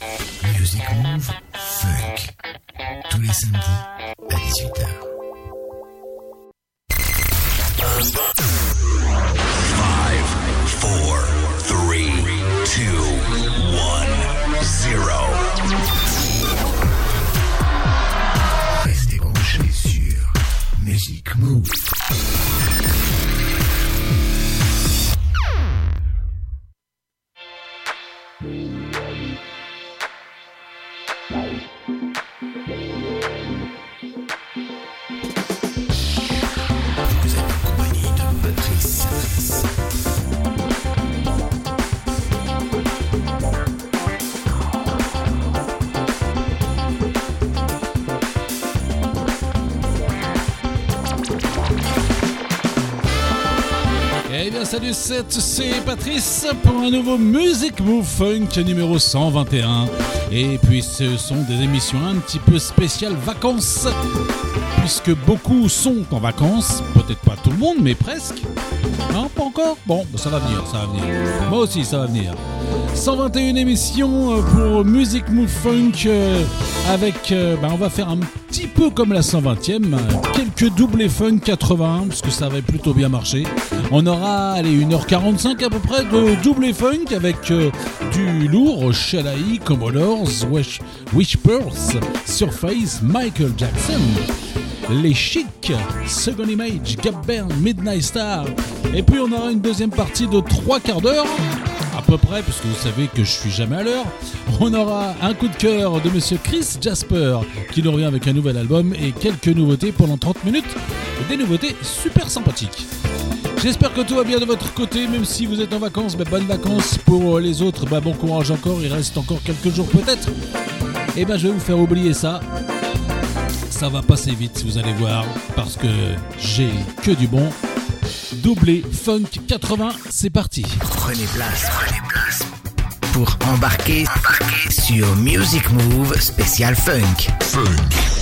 Music Move Funk. Tous les samedis à 18h. Five, four, three, two, one, zero. Restez branchés sur Music Move. C'est c'est Patrice pour un nouveau Music Move Funk numéro 121. Et puis ce sont des émissions un petit peu spéciales vacances, puisque beaucoup sont en vacances, peut-être pas tout le monde mais presque. Non, pas encore? Bon, bah, ça va venir, ça va venir. Moi aussi ça va venir. 121 émissions euh, pour Music Move Funk euh, avec, euh, bah, on va faire un petit peu comme la 120e, euh, quelques doublés funk 81 parce que ça avait plutôt bien marché. On aura allez, 1h45 à peu près de doublé funk avec du lourd, Shalaï, Commodores, Wish, Surface, Michael Jackson. Les Chics, Second Image, Gap Band, Midnight Star. Et puis on aura une deuxième partie de trois quarts d'heure, à peu près, parce que vous savez que je suis jamais à l'heure. On aura un coup de cœur de monsieur Chris Jasper, qui nous revient avec un nouvel album et quelques nouveautés pendant 30 minutes. Des nouveautés super sympathiques. J'espère que tout va bien de votre côté, même si vous êtes en vacances. bah, bonnes vacances pour les autres. bah, bon courage encore, il reste encore quelques jours peut-être. Et ben je vais vous faire oublier ça ça va passer vite, vous allez voir, parce que j'ai que du bon. Doublé Funk 80, c'est parti. Prenez place, prenez place pour embarquer, embarquer sur Music Move spécial Funk. Vous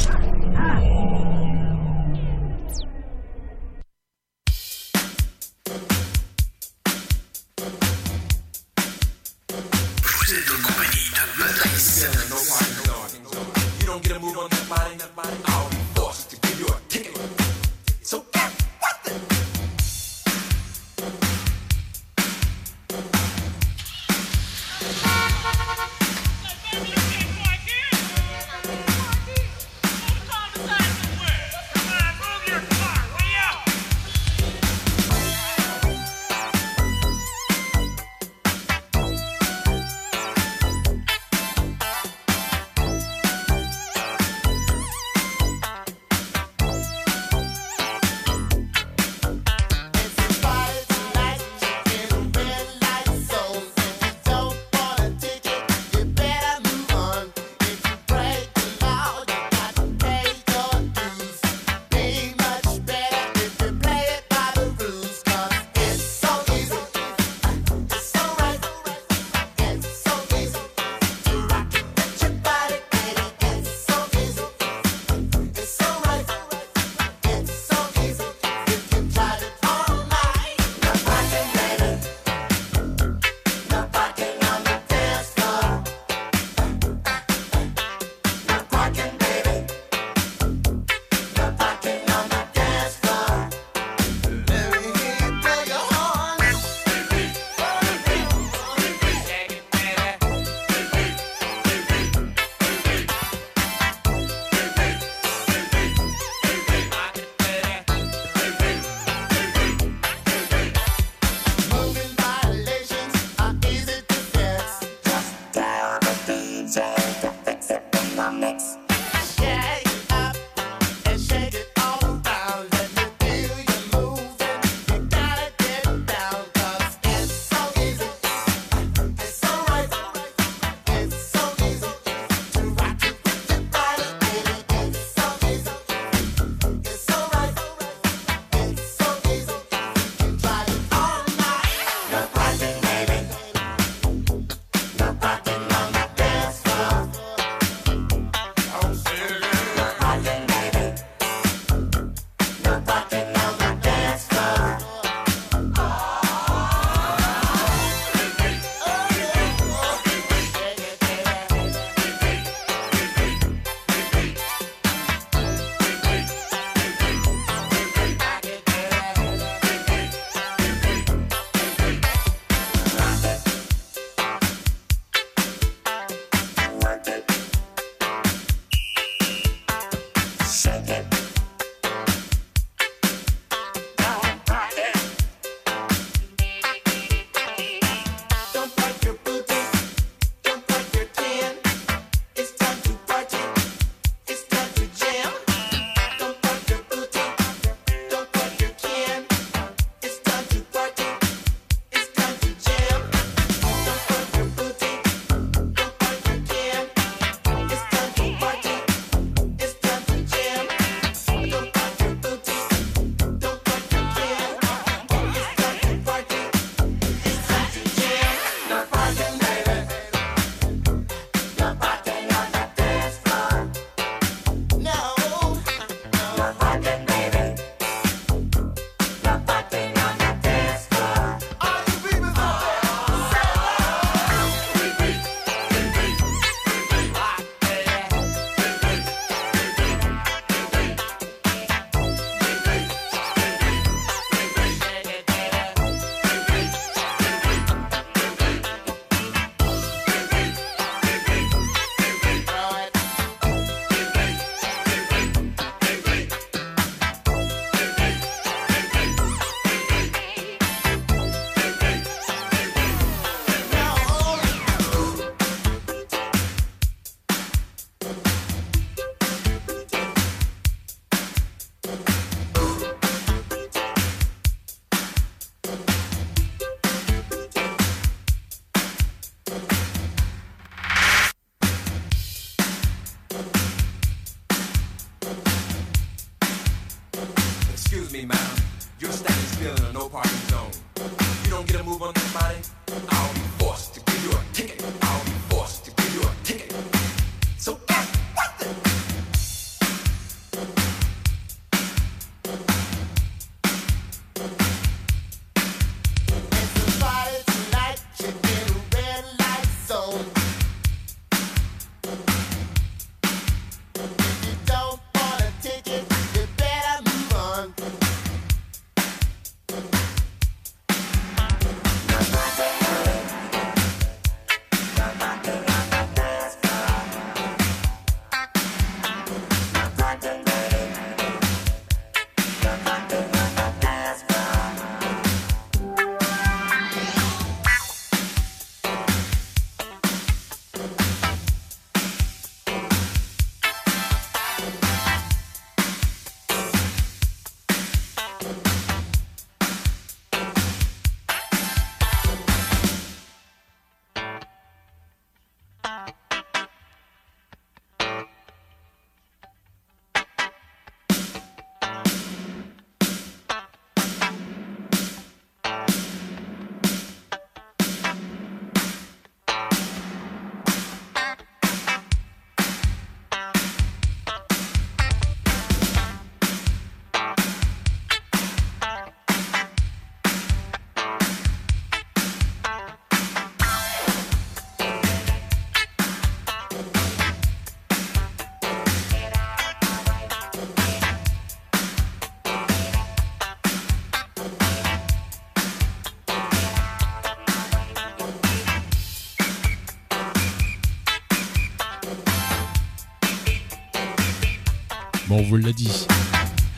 l'a dit.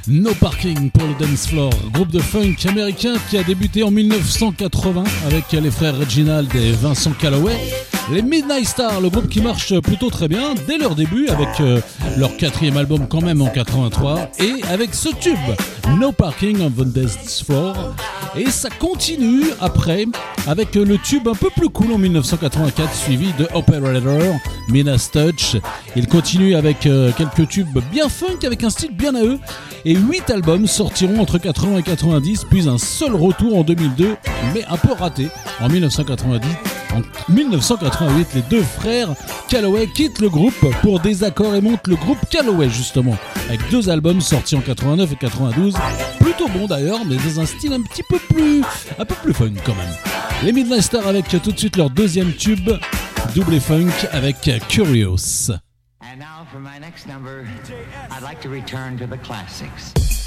No Parking pour le Dance Floor, groupe de funk américain qui a débuté en 1980 avec les frères Reginald et Vincent Calloway. Les Midnight Stars, le groupe qui marche plutôt très bien dès leur début avec euh, leur quatrième album quand même en 83 et avec ce tube No Parking on the Dance Floor. Et ça continue après avec le tube un peu plus cool en 1984 suivi de Operator, Minas Touch. Il continue avec euh, quelques tubes bien funk avec un style bien à eux et 8 albums sortiront entre 80 et 90 puis un seul retour en 2002 mais un peu raté en 1990. En 1988, les deux frères Calloway quittent le groupe pour désaccord et montent le groupe Calloway justement, avec deux albums sortis en 89 et 92, plutôt bons d'ailleurs, mais dans un style un petit peu plus, un peu plus fun quand même. Les Stars avec tout de suite leur deuxième tube, double funk avec Curious. And now for my next number, I'd like to return to the classics.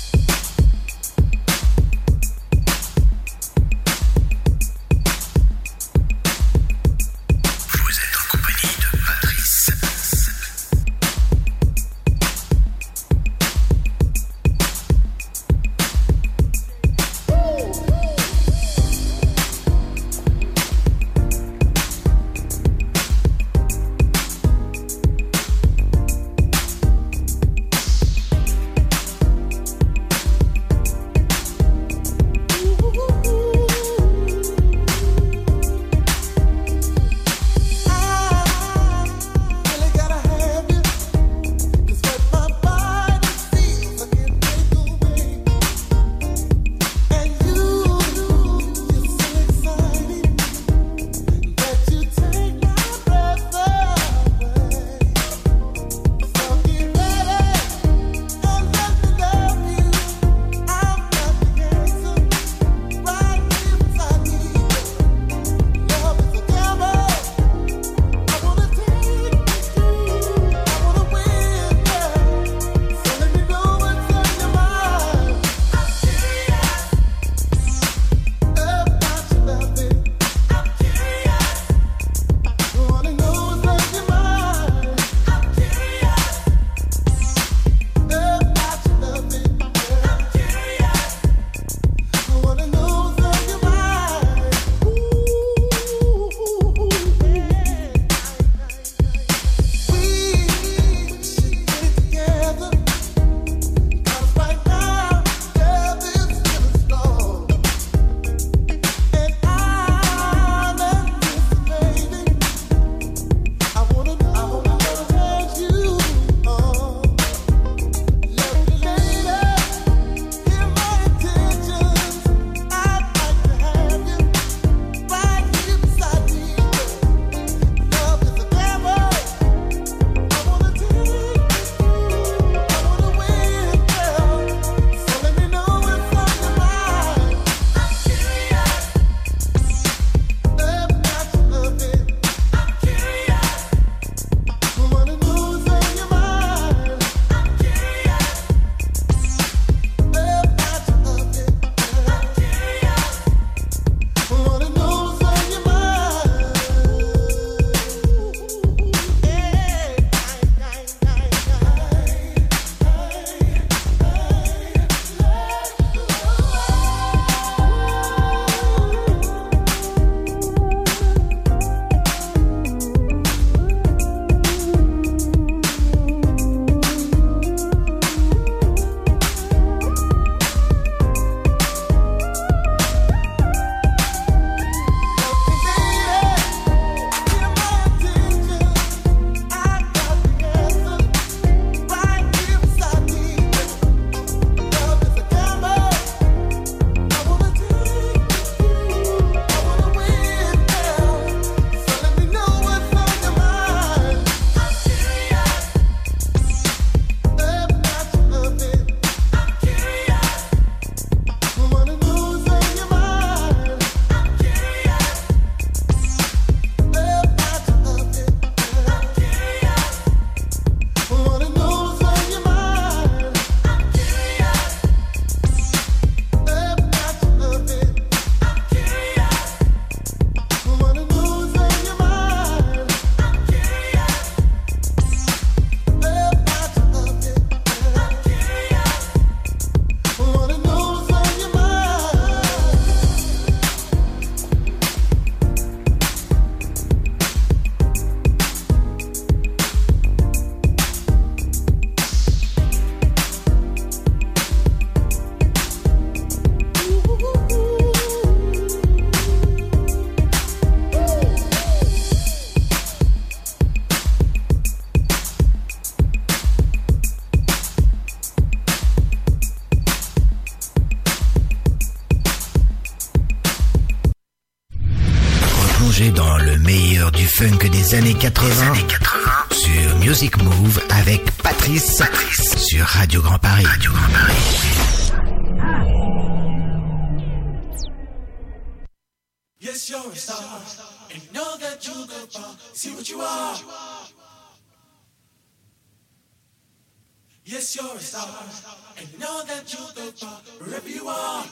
funk des années 80, années 80. sur Music Move avec Patrice, Patrice. sur Radio Grand Paris. Radio Grand Paris. Yes, you're a star, and know that you go far. See what you are. Yes, you're a star, and know that you go far wherever you are.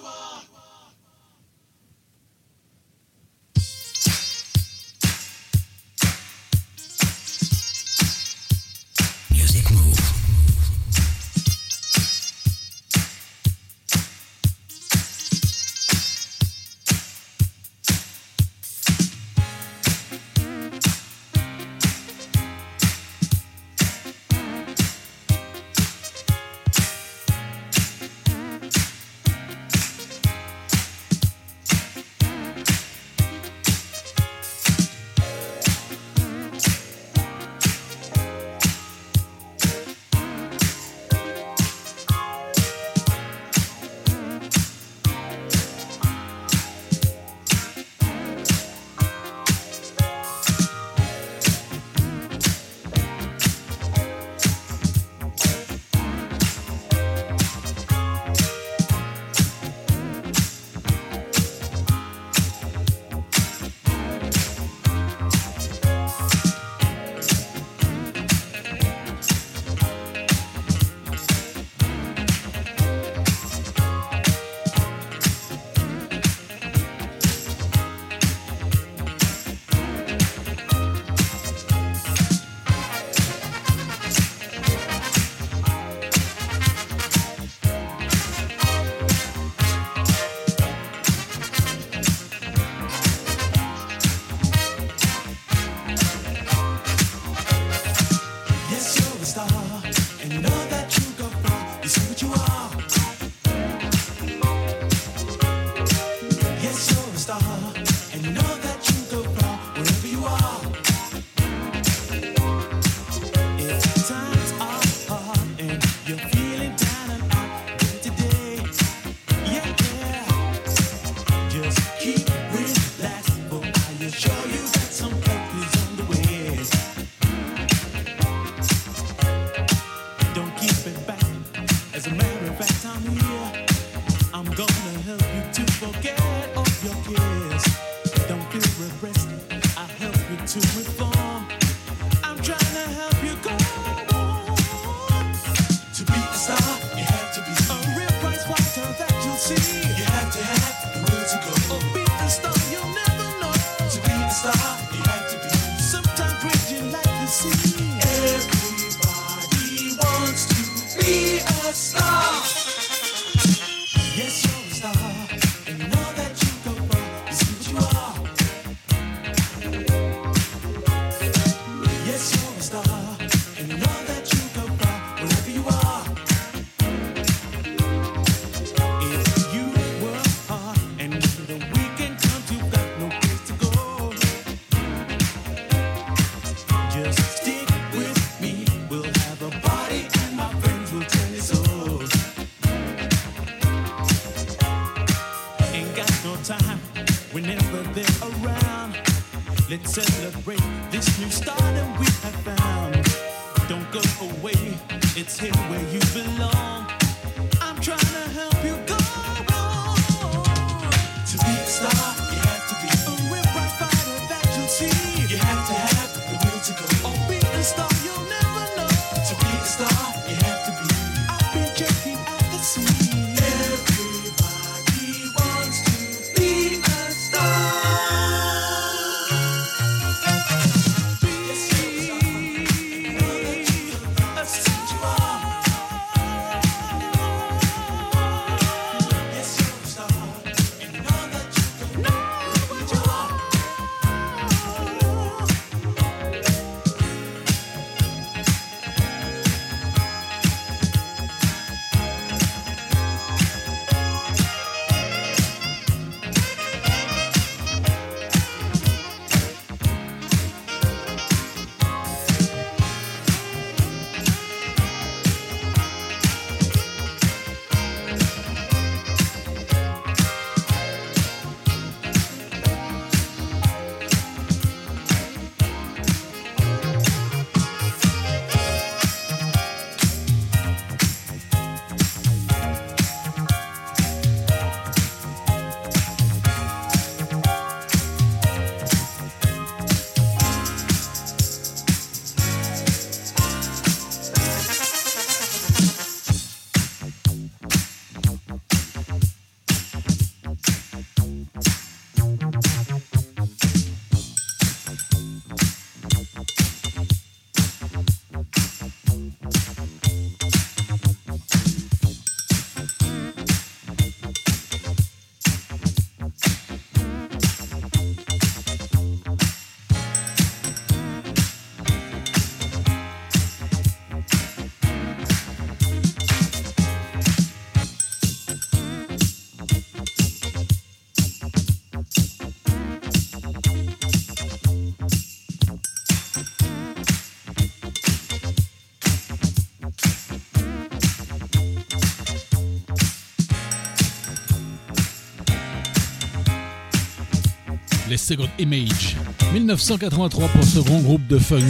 Second Image. 1983 pour ce grand groupe de funk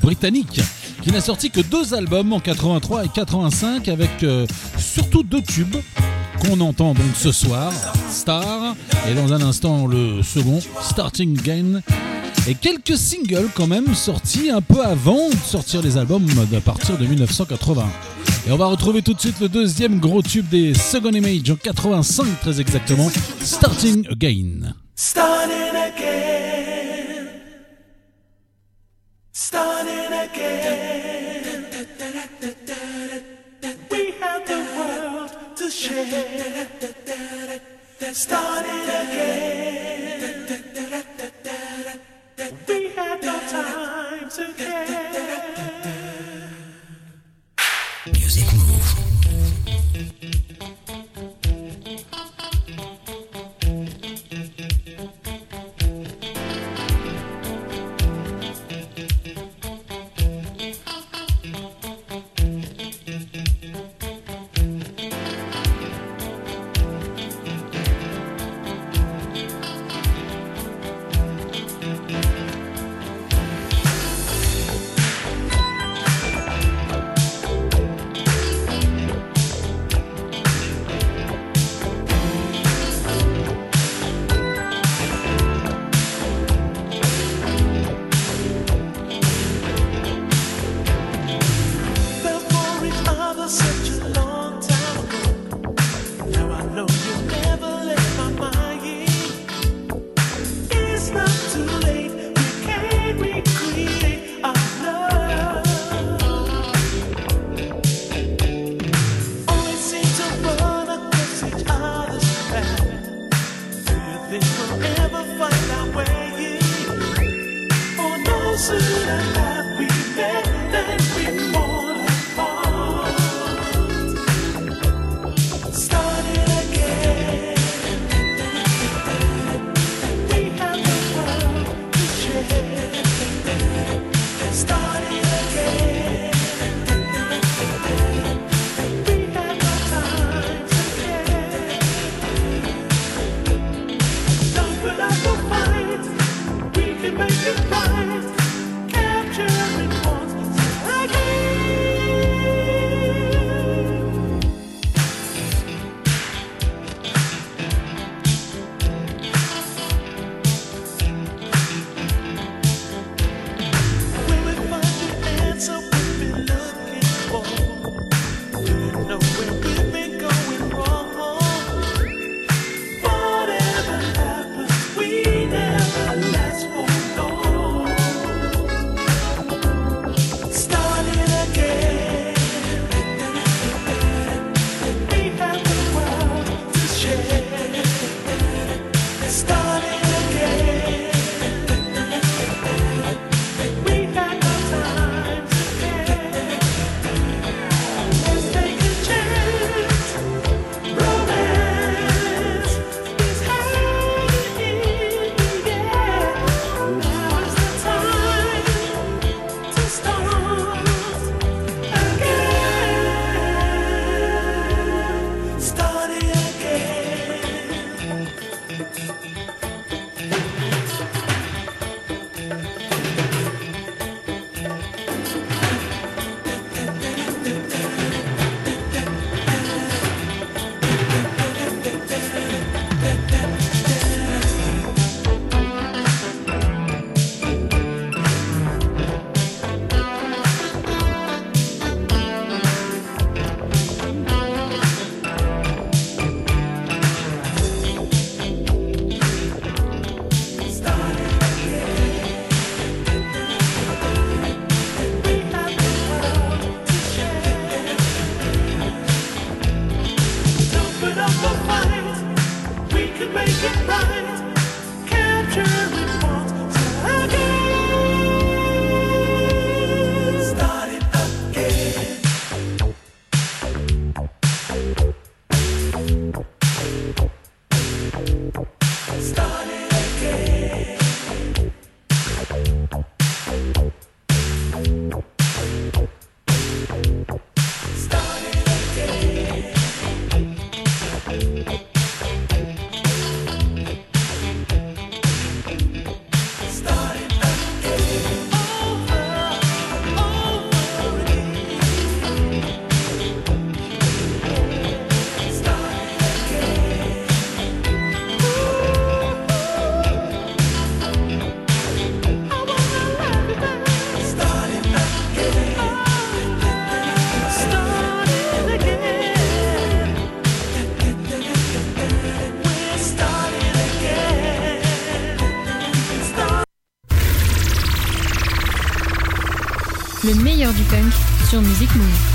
britannique qui n'a sorti que deux albums en 83 et 85 avec euh, surtout deux tubes qu'on entend donc ce soir, Star, et dans un instant le second, Starting Again, et quelques singles quand même sortis un peu avant de sortir les albums à partir de 1980. Et on va retrouver tout de suite le deuxième gros tube des Second Image en 85 très exactement, Starting Again. Du funk sur Music Move.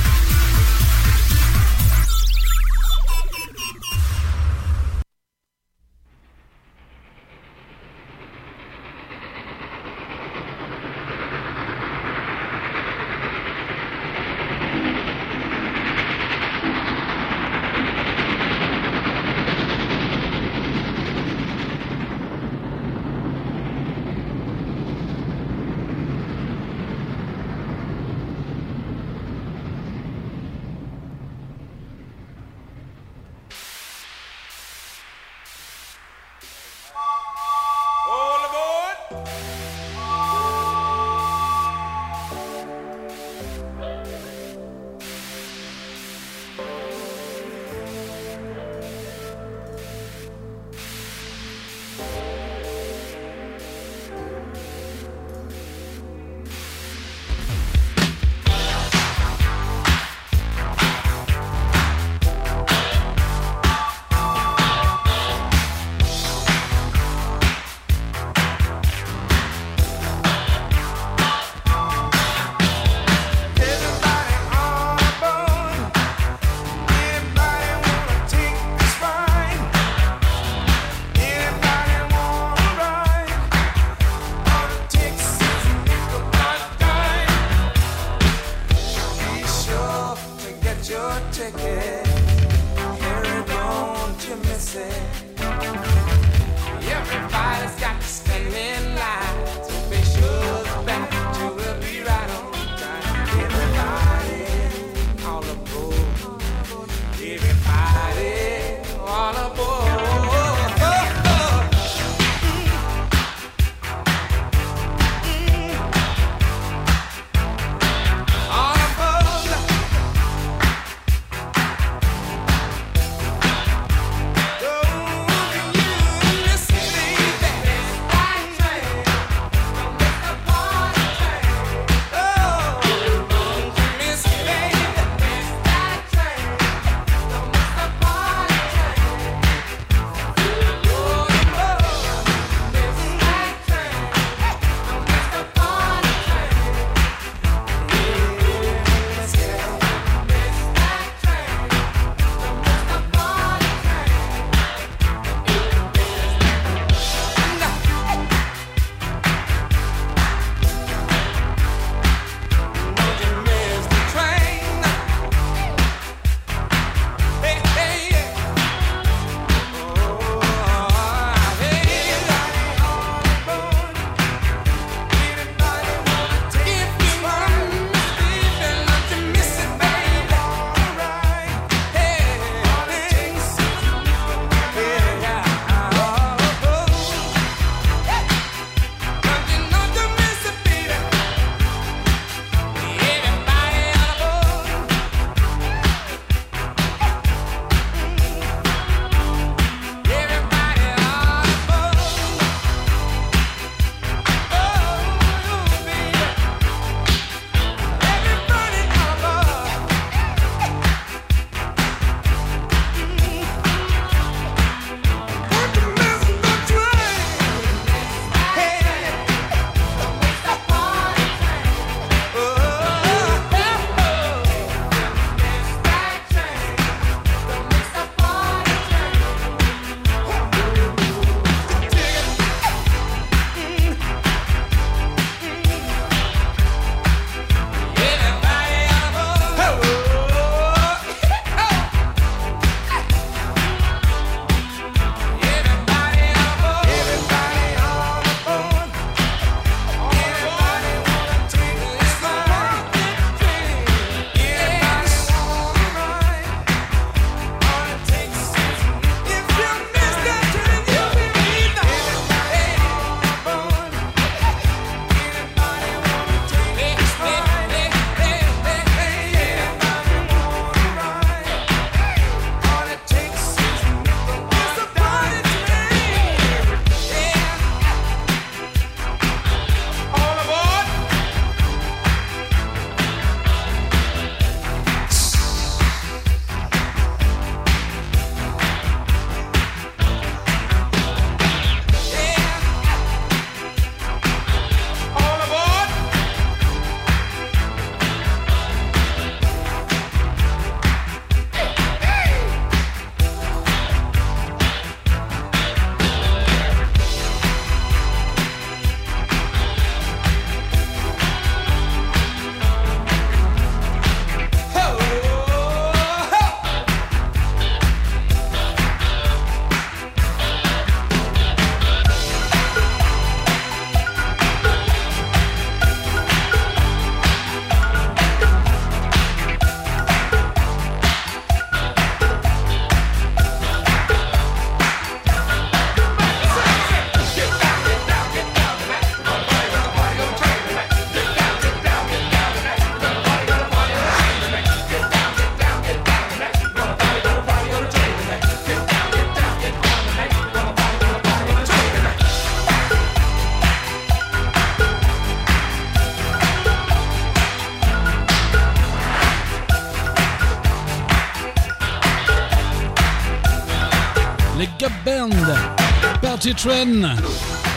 Party Train.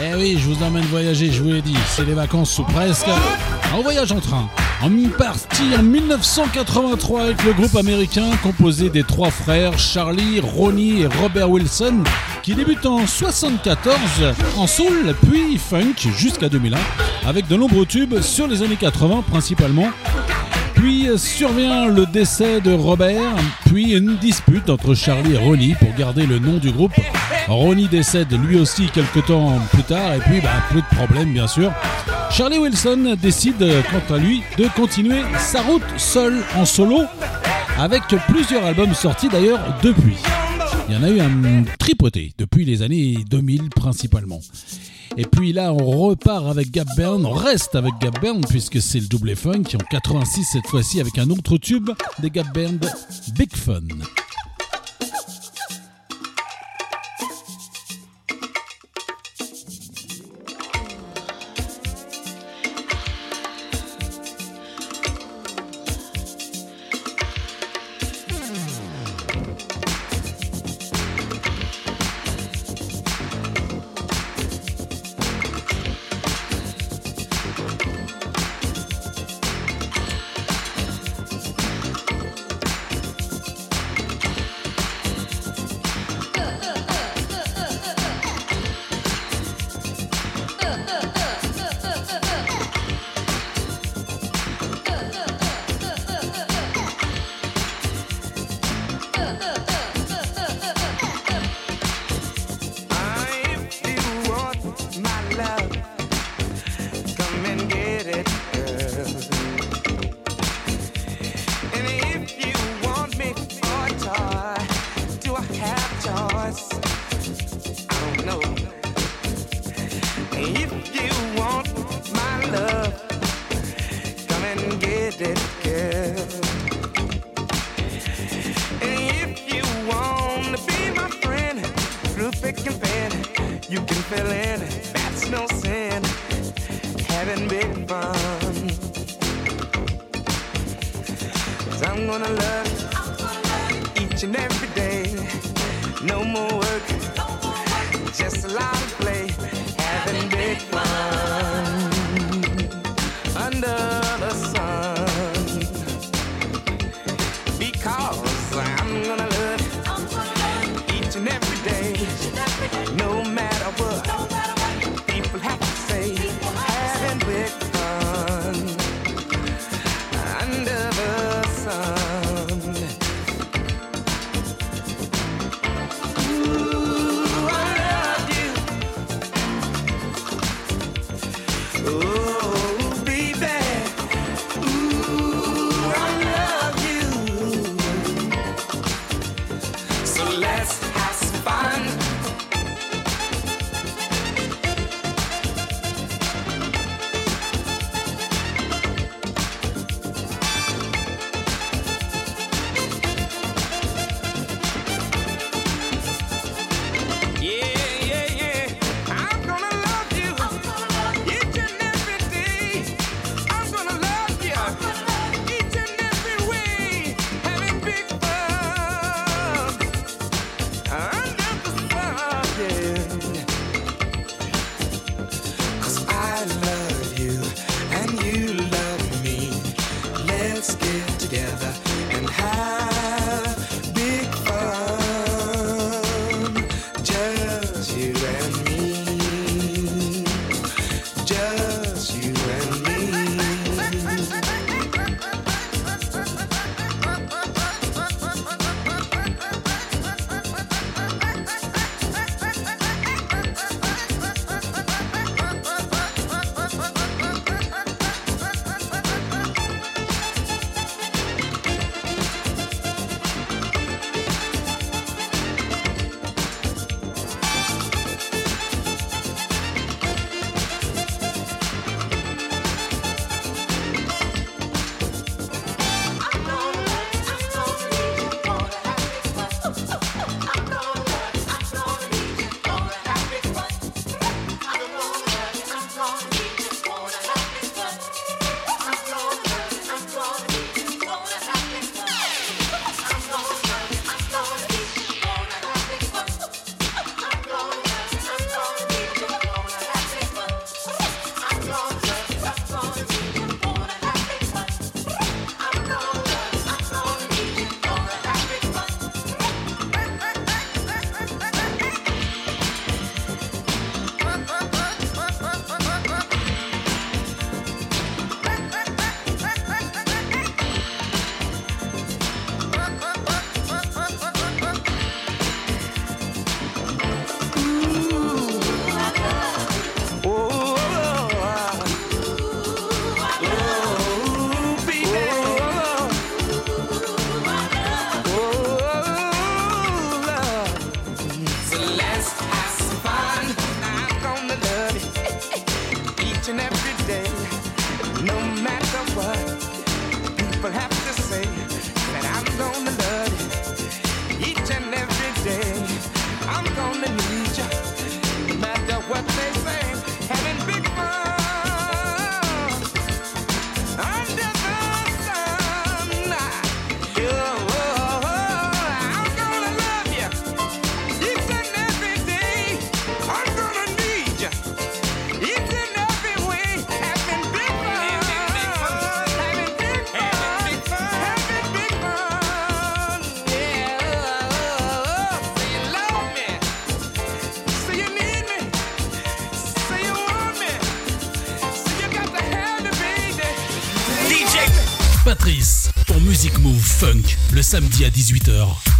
Eh oui, je vous emmène voyager, je vous l'ai dit, c'est les vacances ou presque. En voyage en train. En partie en 1983 avec le groupe américain composé des trois frères Charlie, Ronnie et Robert Wilson qui débute en 74 en soul puis funk jusqu'à 2001 avec de nombreux tubes sur les années 80 principalement. Puis survient le décès de Robert, puis une dispute entre Charlie et Ronnie pour garder le nom du groupe. Ronnie décède lui aussi quelques temps plus tard et puis bah, plus de problèmes bien sûr. Charlie Wilson décide quant à lui de continuer sa route seul en solo avec plusieurs albums sortis d'ailleurs depuis. Il y en a eu un tripoté depuis les années 2000 principalement. Et puis là, on repart avec Gap Band, on reste avec Gap Band puisque c'est le double funk en 86 cette fois-ci avec un autre tube des Gap Band, Big Fun. Samedi à 18h.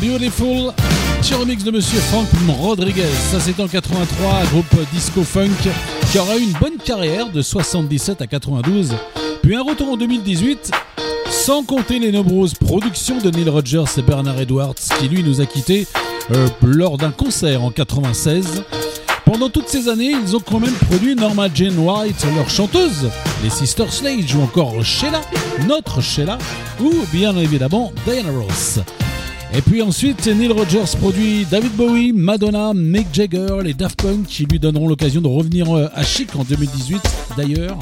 Beautiful, petit remix de Monsieur Frank Rodriguez. Ça c'est en 83, groupe disco funk qui aura eu une bonne carrière de 77 à 92, puis un retour en 2018 sans compter les nombreuses productions de Neil Rogers et Bernard Edwards qui lui nous a quittés euh, lors d'un concert en 96. Pendant toutes ces années, ils ont quand même produit Norma Jane White, leur chanteuse, les Sisters Slade ou encore Sheila, notre Sheila, ou bien évidemment Diana Ross. Et puis ensuite, Neil Rogers produit David Bowie, Madonna, Mick Jagger, les Daft Punk qui lui donneront l'occasion de revenir euh, à Chic en 2018 d'ailleurs.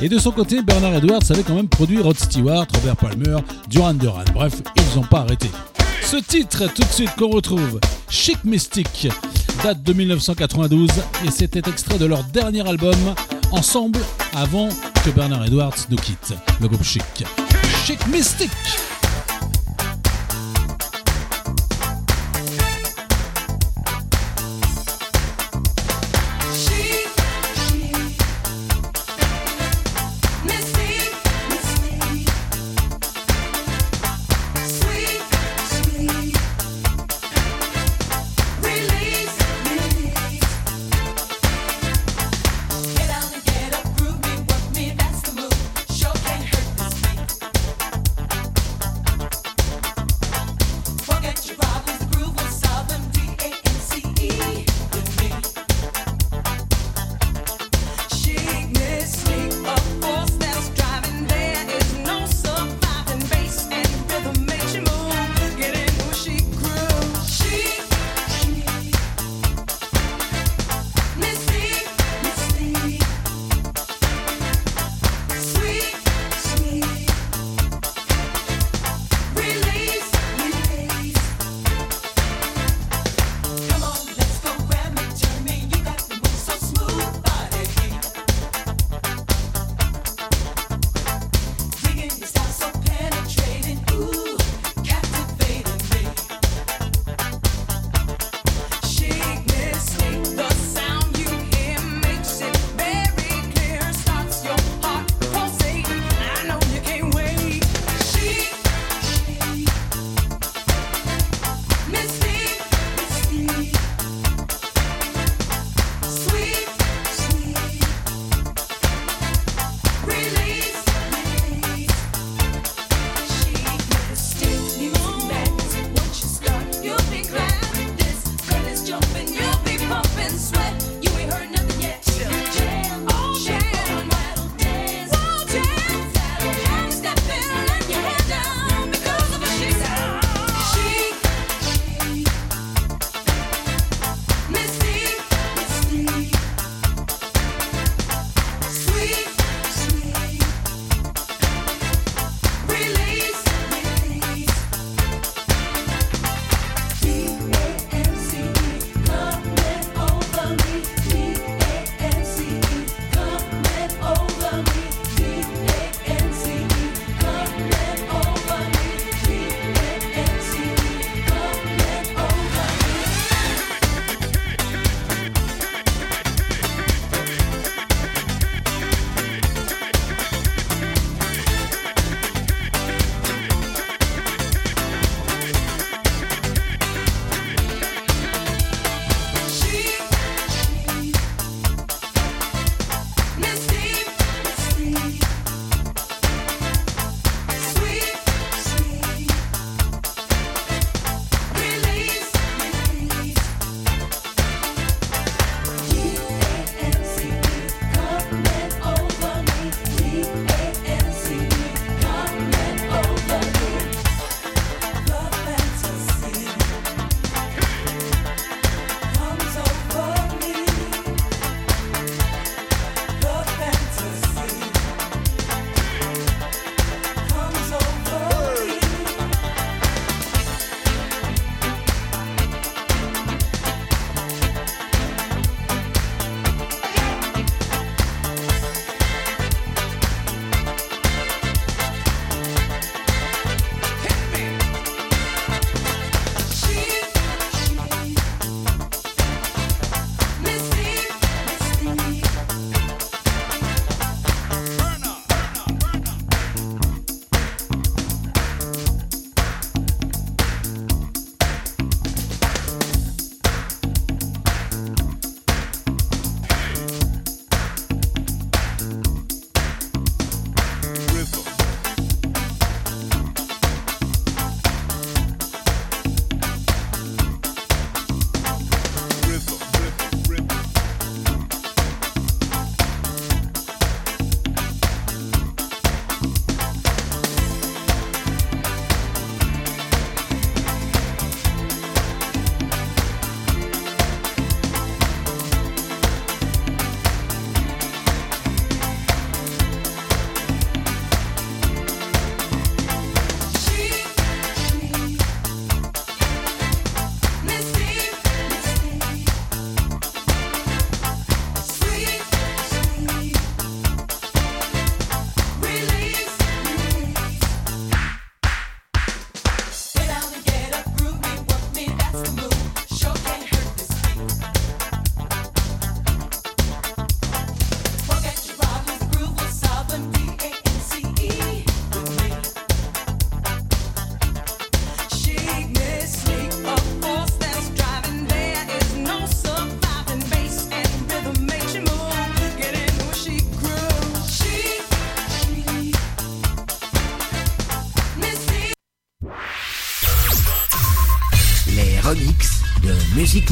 Et de son côté, Bernard Edwards avait quand même produit Rod Stewart, Robert Palmer, Duran Duran. Bref, ils n'ont pas arrêté. Ce titre, tout de suite, qu'on retrouve, Chic Mystique, date de 1992 et c'était extrait de leur dernier album, Ensemble, avant que Bernard Edwards nous quitte, le groupe Chic. Chic Mystique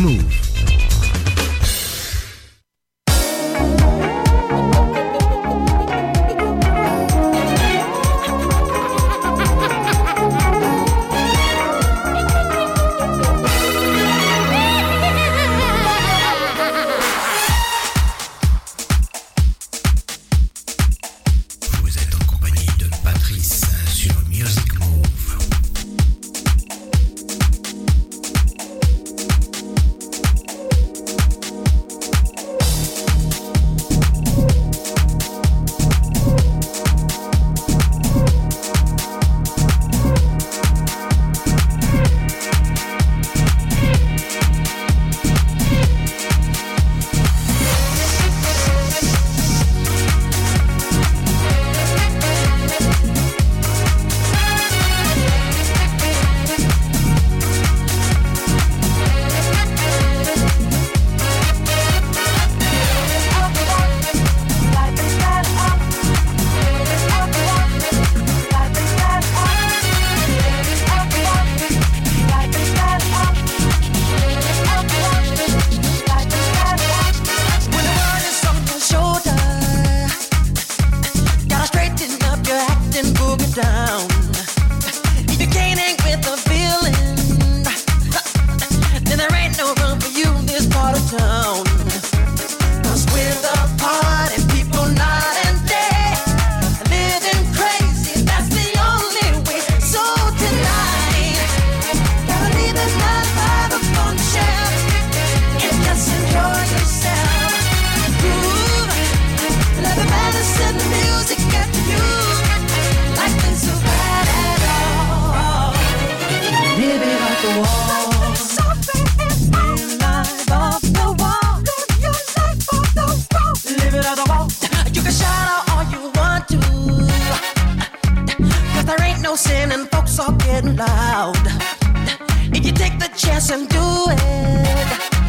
move. dancing and folks are getting loud. If you take the chance and do it.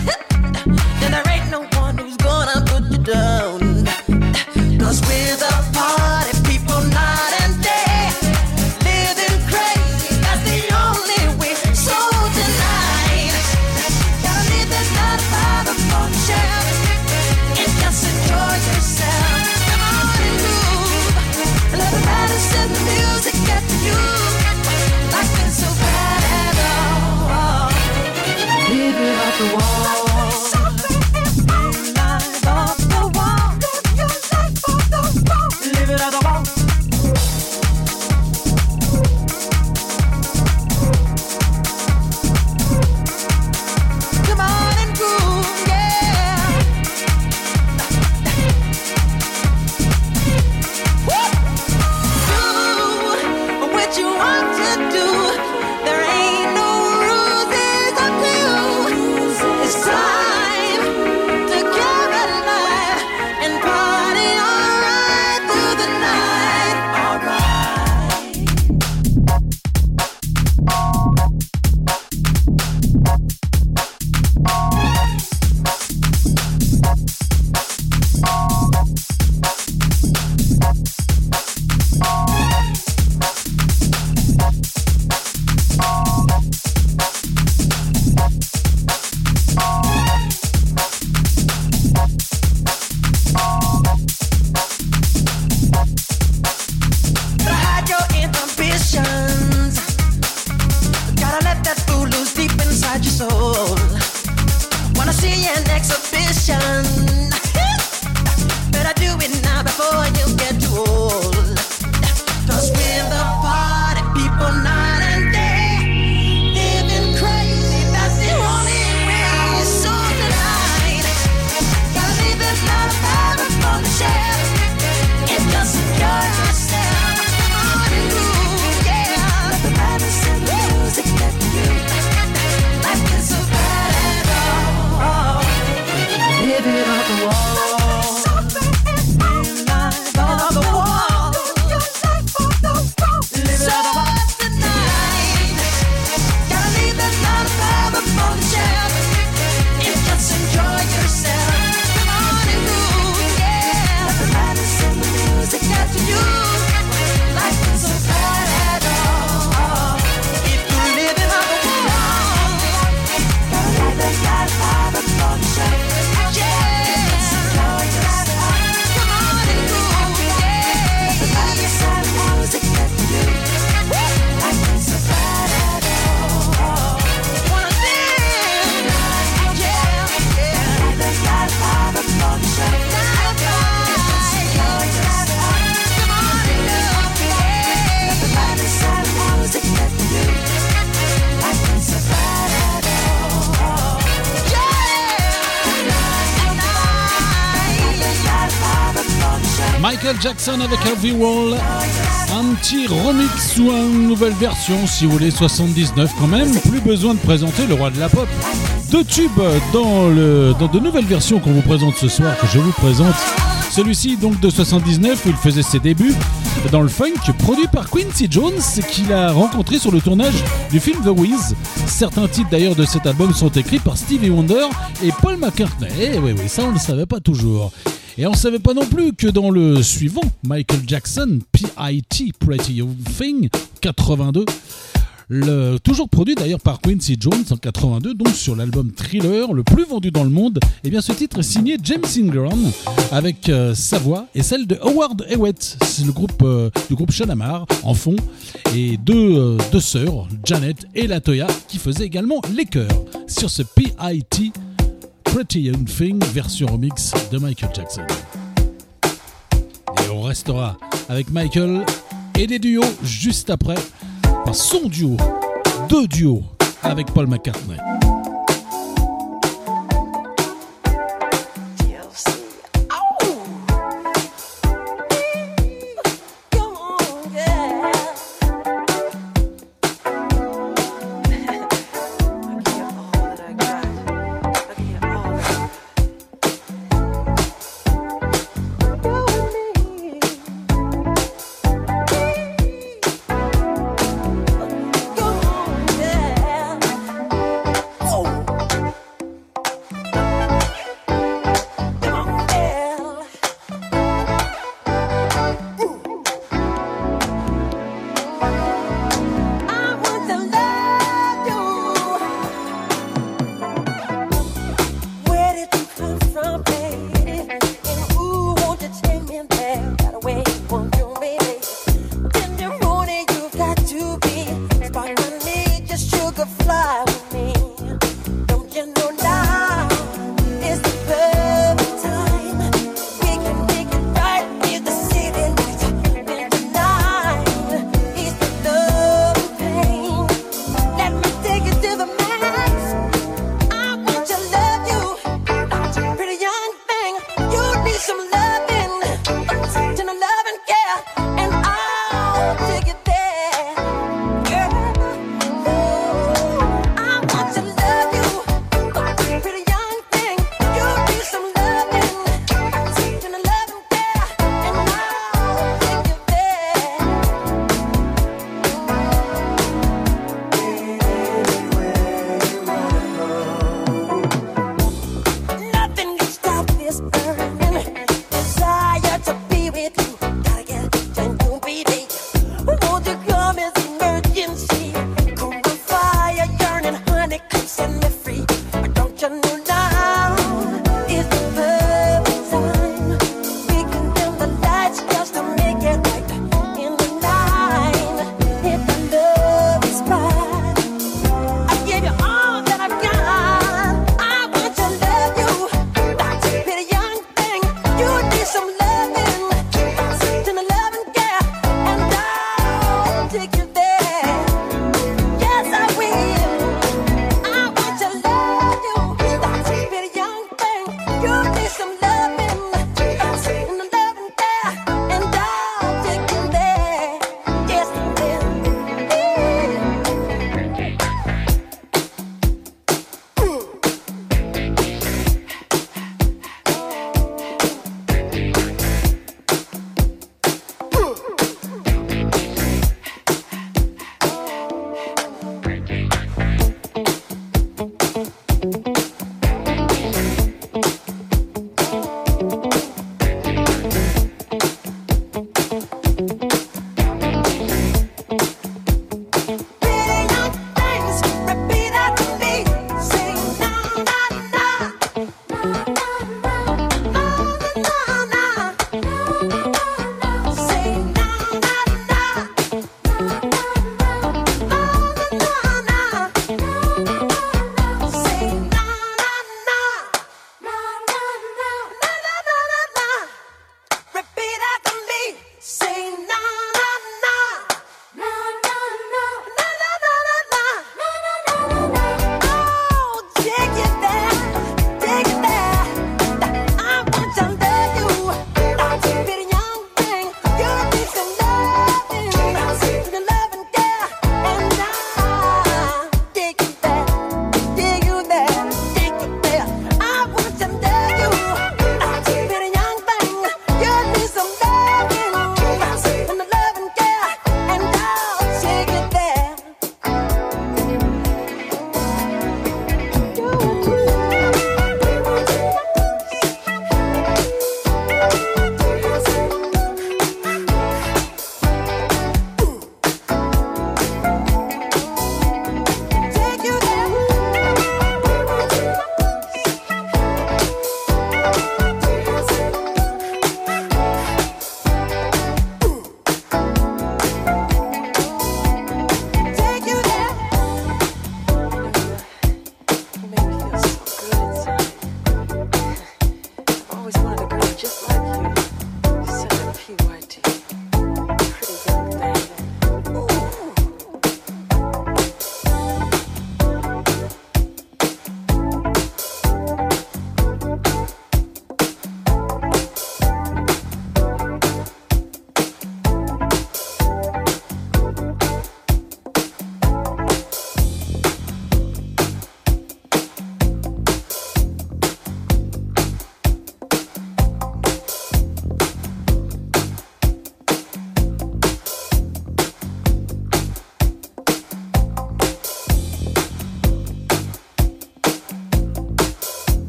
Jackson avec Heavy Wall. Un petit remix ou une nouvelle version, si vous voulez, 79 quand même. Plus besoin de présenter le roi de la pop. Deux tubes dans, dans de nouvelles versions qu'on vous présente ce soir, que je vous présente. Celui-ci donc de 79 où il faisait ses débuts dans le funk, produit par Quincy Jones qu'il a rencontré sur le tournage du film The Wiz. Certains titres d'ailleurs de cet album sont écrits par Stevie Wonder et Paul McCartney. Eh oui oui, ça on ne le savait pas toujours. Et on ne savait pas non plus que dans le suivant, Michael Jackson, P.I.T. Pretty Thing, 82, le, toujours produit d'ailleurs par Quincy Jones en 82, donc sur l'album Thriller, le plus vendu dans le monde. Et bien ce titre est signé James Ingram avec euh, sa voix et celle de Howard Hewitt, c'est le groupe euh, du groupe Shalamar en fond, et deux, euh, deux sœurs, Janet et Latoya, qui faisaient également les chœurs sur ce PIT Pretty Young Thing version remix de Michael Jackson. Et on restera avec Michael et des duos juste après par son duo, deux duos avec Paul McCartney.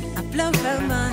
said I blow her mind.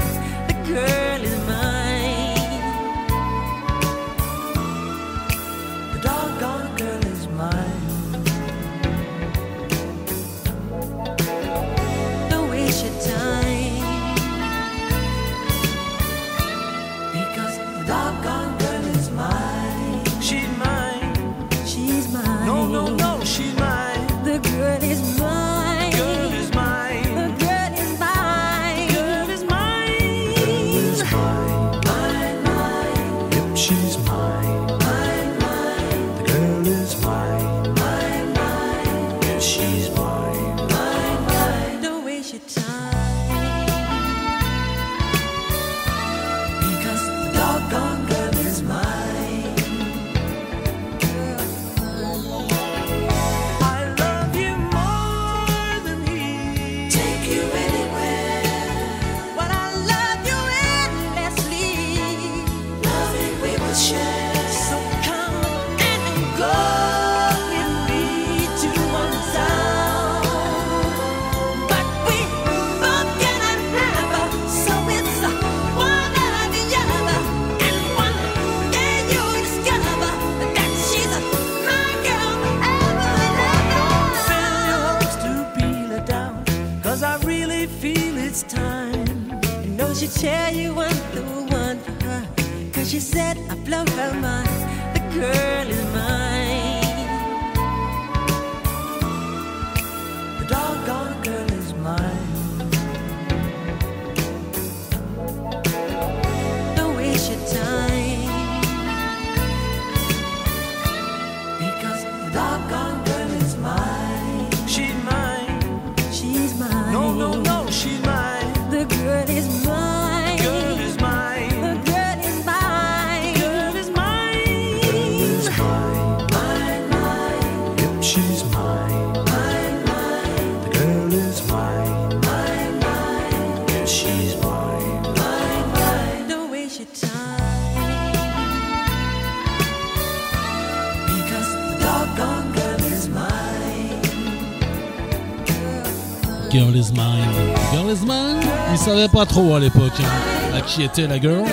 Girl Is Mine. Girl Is Mine, ils savaient pas trop à l'époque hein, à qui était la Girls.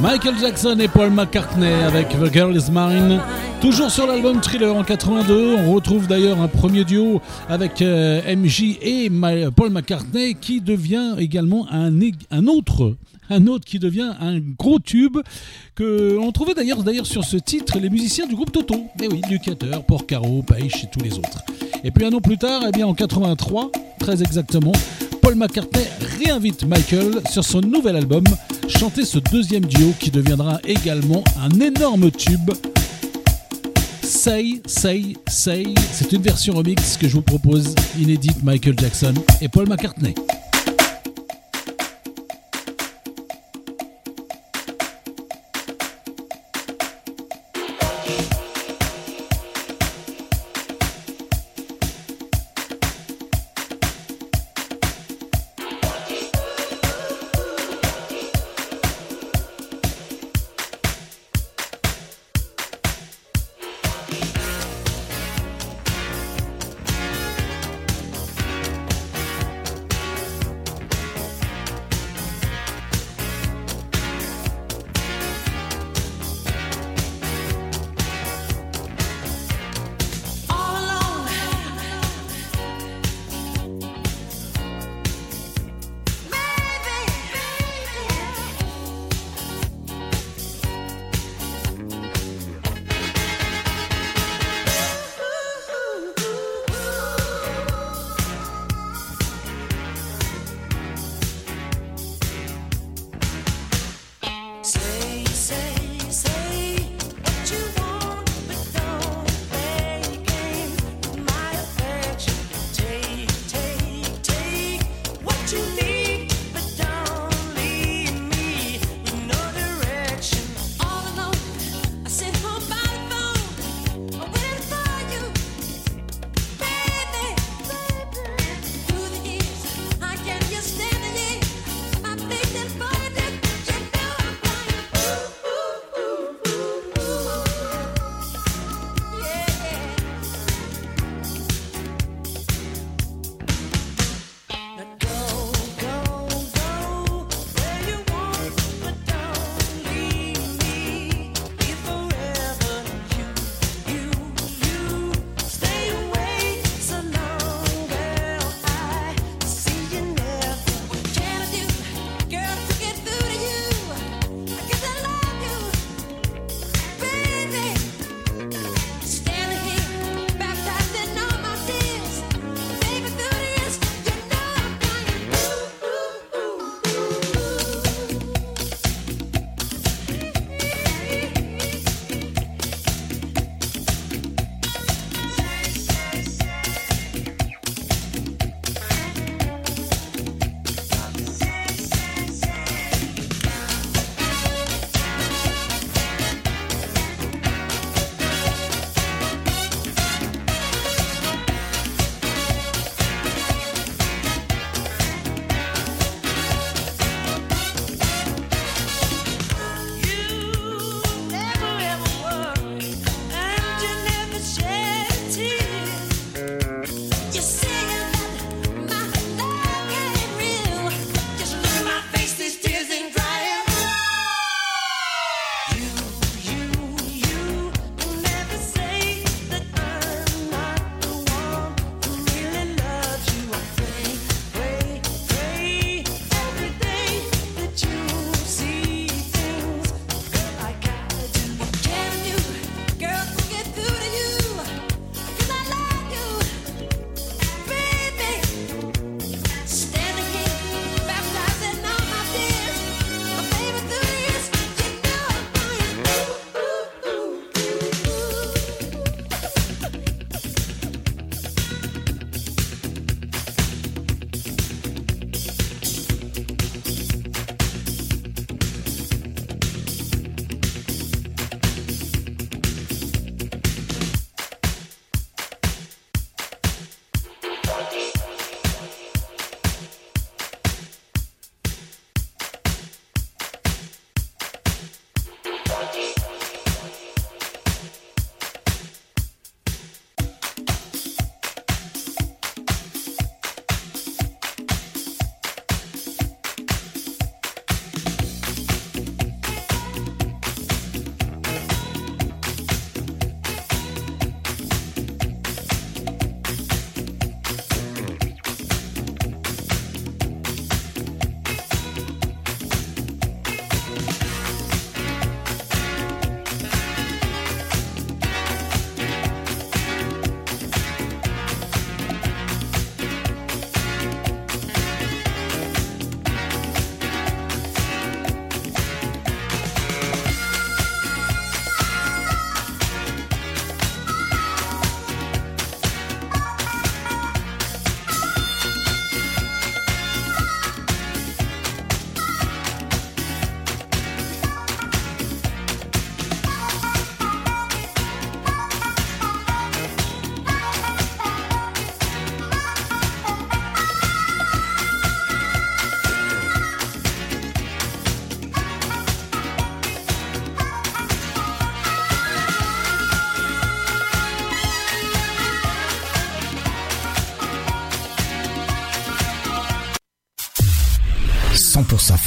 Michael Jackson et Paul McCartney avec The Girl Is Mine. Toujours sur l'album Thriller en 82, on retrouve d'ailleurs un premier duo avec euh, MJ et Paul McCartney qui devient également un, autre un autre qui devient un gros tube que on trouvait d'ailleurs d'ailleurs sur ce titre les musiciens du groupe Toto. Eh oui, Ducateur, Porcaro, Paich et tous les autres. Et puis un an plus tard, eh bien en 83, très exactement, Paul McCartney réinvite Michael sur son nouvel album chanter ce deuxième duo qui deviendra également un énorme tube Say, Say, Say. C'est une version remix que je vous propose, inédite Michael Jackson et Paul McCartney.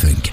nothing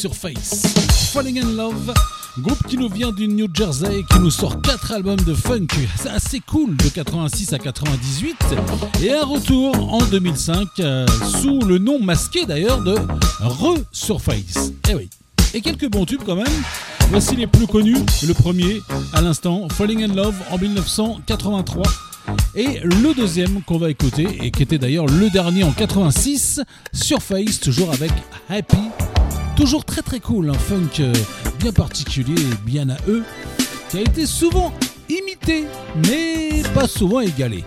sur Face. Falling in Love, groupe qui nous vient du New Jersey, qui nous sort 4 albums de funk, c'est assez cool, de 86 à 98, et un retour en 2005, euh, sous le nom masqué d'ailleurs de Re-Surface. Eh oui. Et quelques bons tubes quand même. Voici les plus connus. Le premier, à l'instant, Falling in Love en 1983. Et le deuxième qu'on va écouter, et qui était d'ailleurs le dernier en 86, Surface, toujours avec Happy Toujours très très cool, un funk euh, bien particulier bien à eux, qui a été souvent imité, mais pas souvent égalé.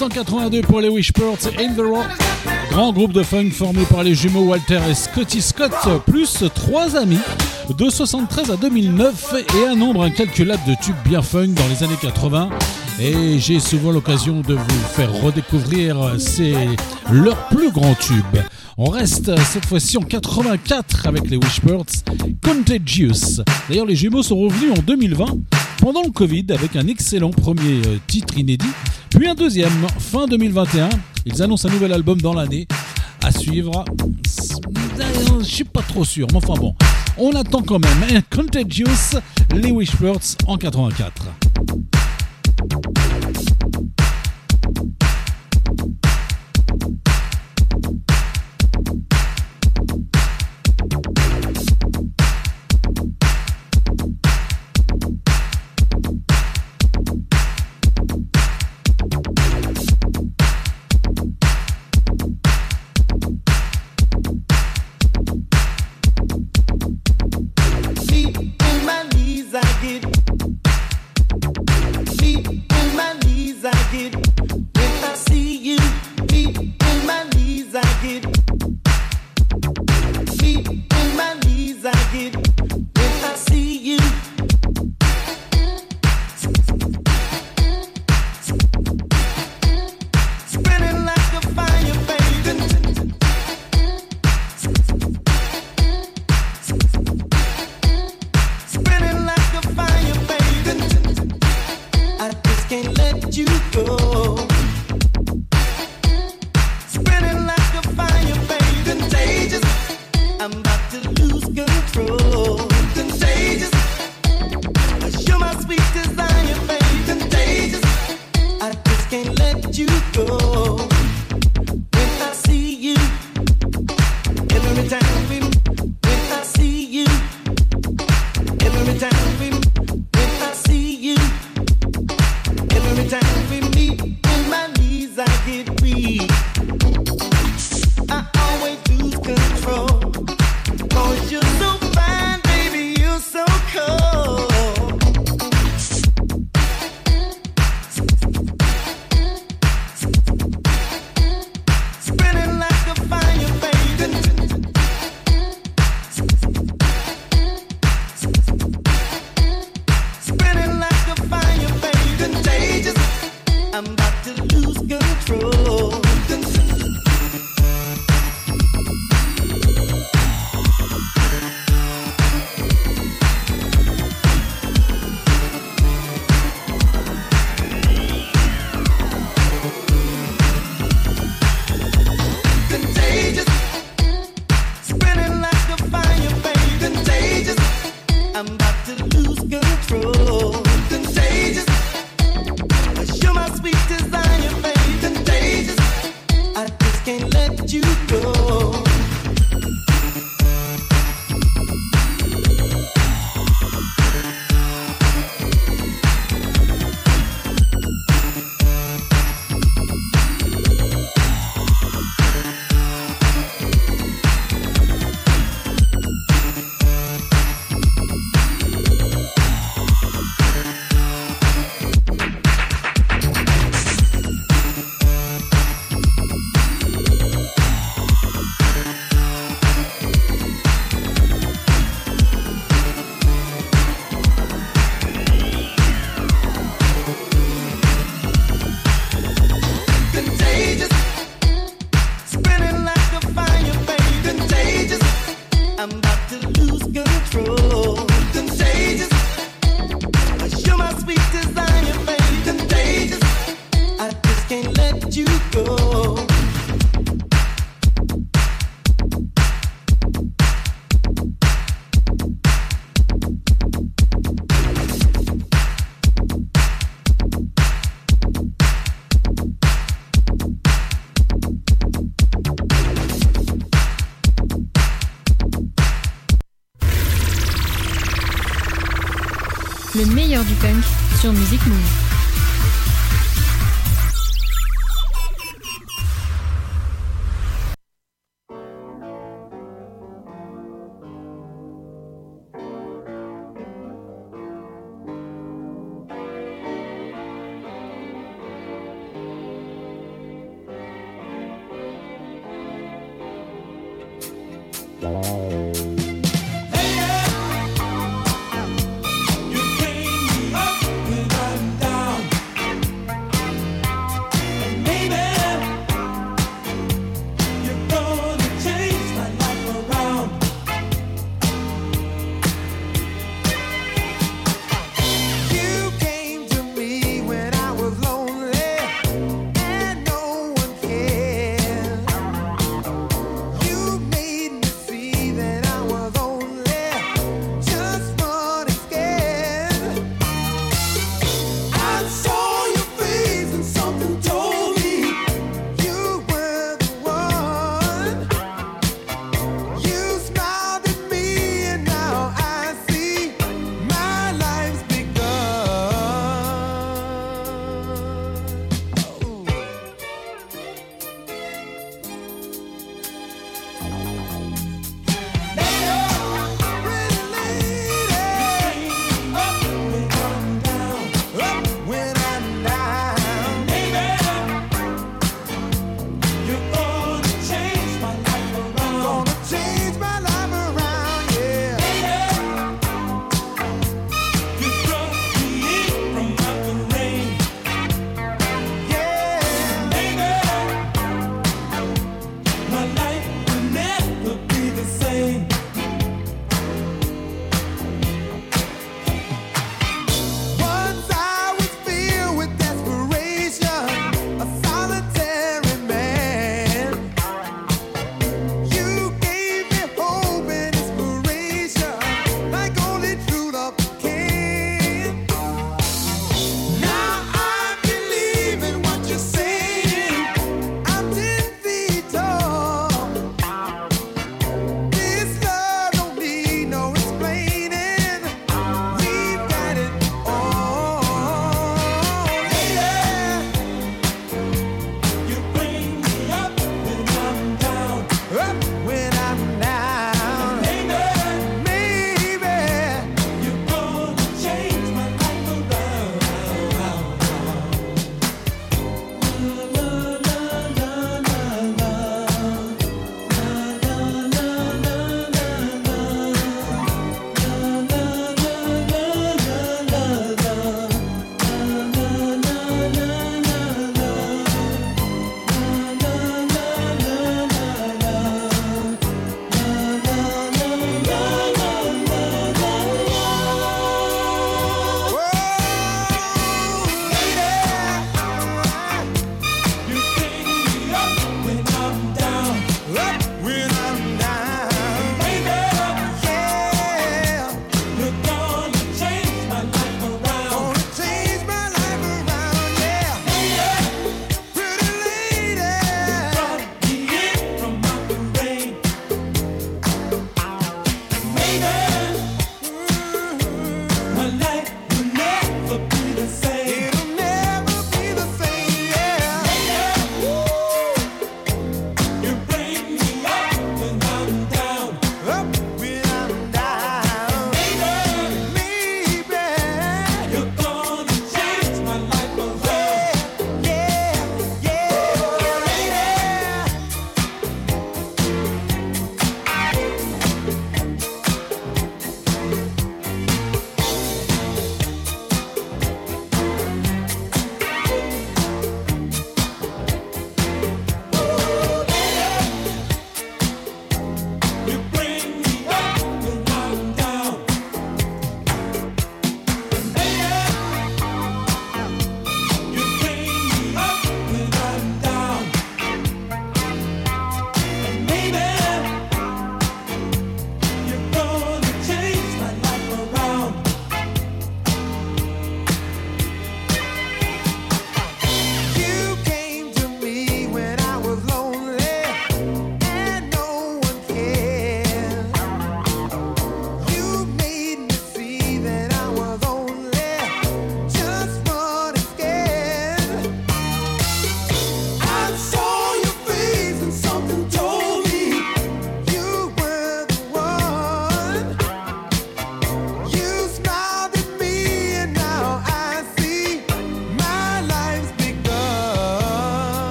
1982 pour les Wishports In The Rock. Grand groupe de funk formé par les jumeaux Walter et Scotty Scott, plus trois amis, de 73 à 2009 et un nombre incalculable de tubes bien funk dans les années 80. Et j'ai souvent l'occasion de vous faire redécouvrir ces, leurs plus grands tubes. On reste cette fois-ci en 84 avec les Wishbirds Contagious. D'ailleurs, les jumeaux sont revenus en 2020 pendant le Covid avec un excellent premier euh, titre inédit puis un deuxième fin 2021. Ils annoncent un nouvel album dans l'année à suivre. Je suis pas trop sûr, mais enfin bon. On attend quand même Contagious, les Wishbirds en 84.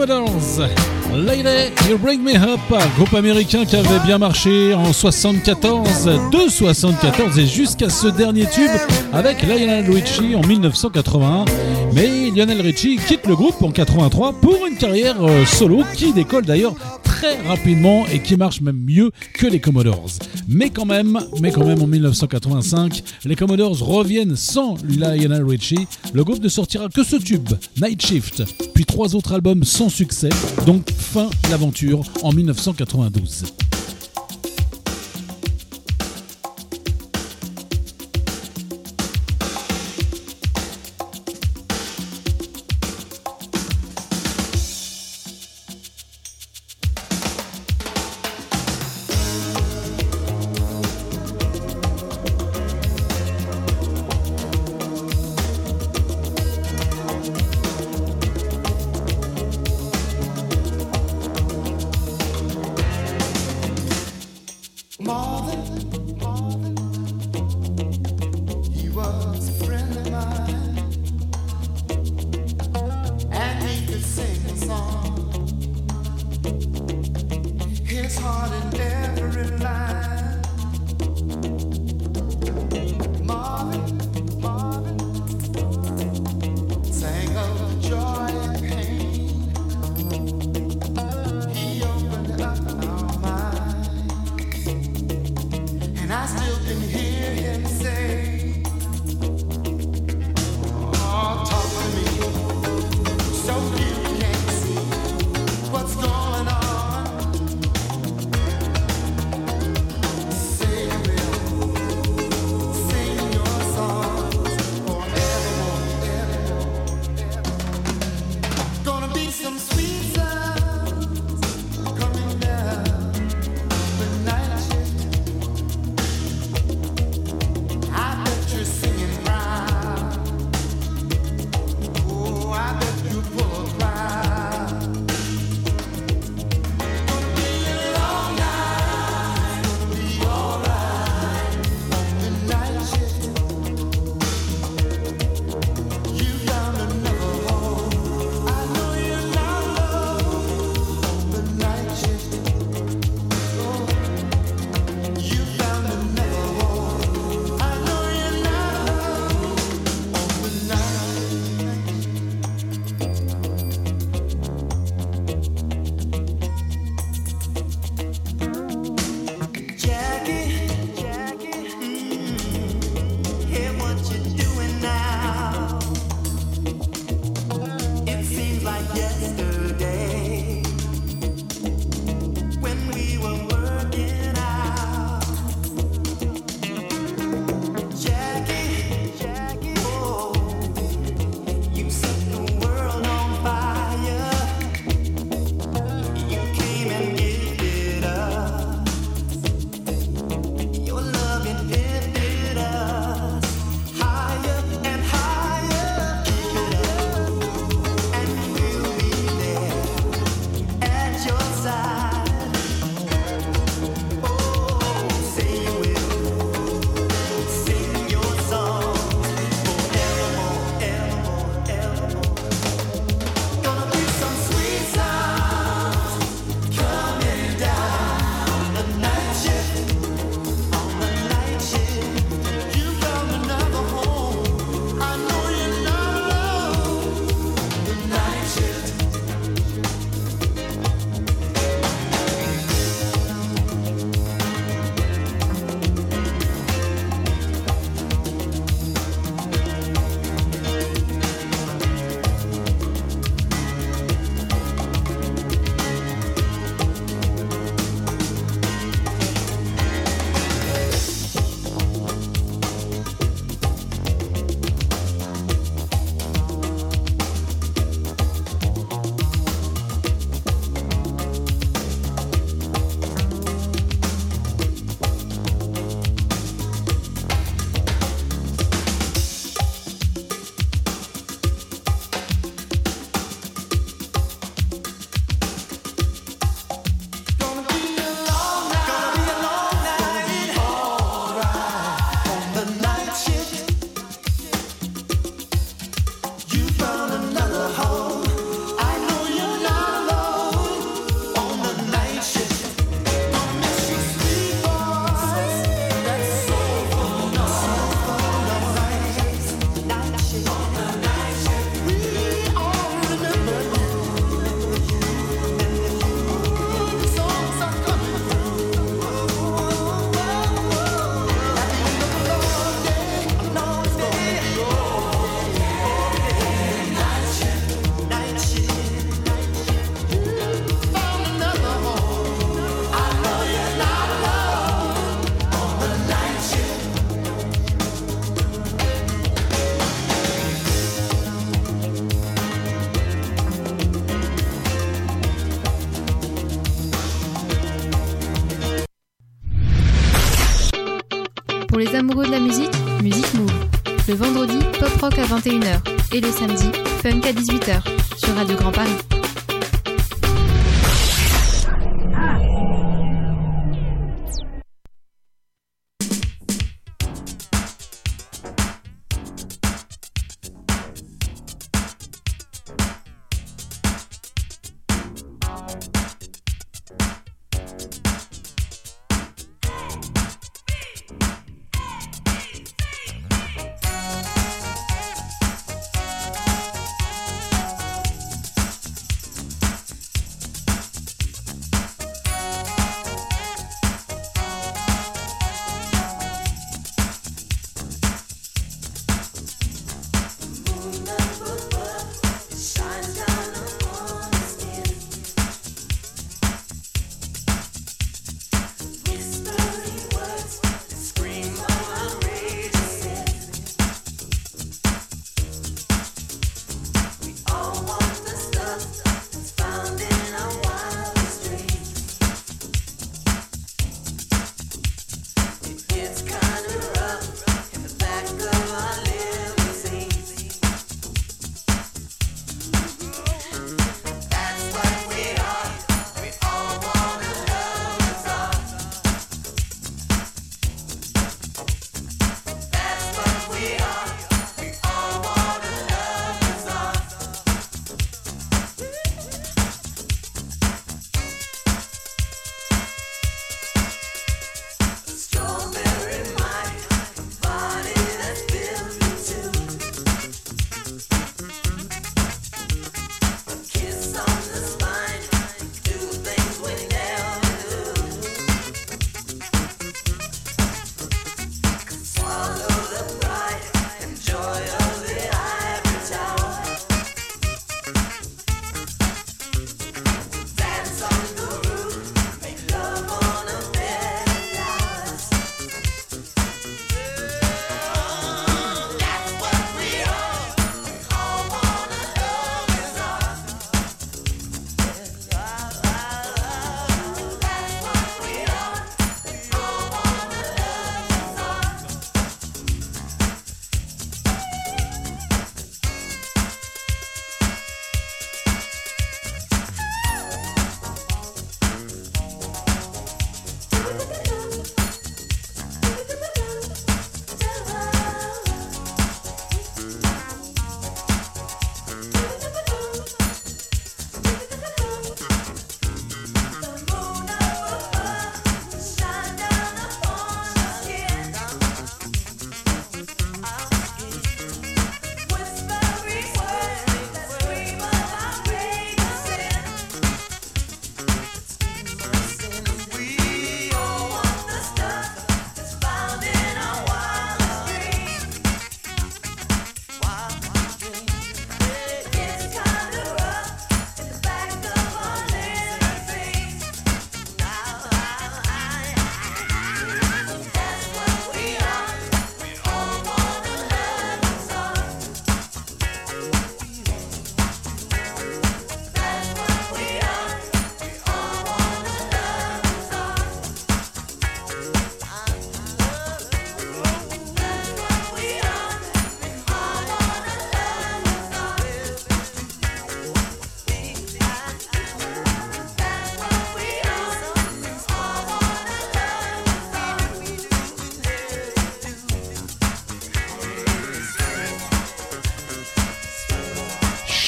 Commodores. Lady, You Bring Me Up, groupe américain qui avait bien marché en 74, de 74 et jusqu'à ce dernier tube avec Lionel Richie en 1981. Mais Lionel Richie quitte le groupe en 83 pour une carrière euh, solo qui décolle d'ailleurs très rapidement et qui marche même mieux que les Commodores. Mais quand même, mais quand même en 1985, les Commodores reviennent sans Lionel Richie. Le groupe ne sortira que ce tube, Night Shift, puis trois autres albums sans succès. Donc fin l'aventure en 1992. De la musique Musique Move. Le vendredi, pop rock à 21h. Et le samedi, funk à 18h. Sur Radio Grand Paris.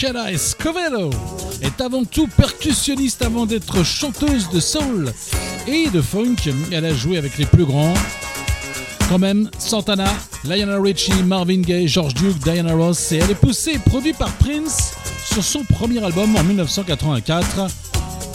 Sheila Escovedo est avant tout percussionniste avant d'être chanteuse de soul et de funk. Elle a joué avec les plus grands, quand même Santana, Lionel Richie, Marvin Gaye, George Duke, Diana Ross et elle est poussée et produite par Prince sur son premier album en 1984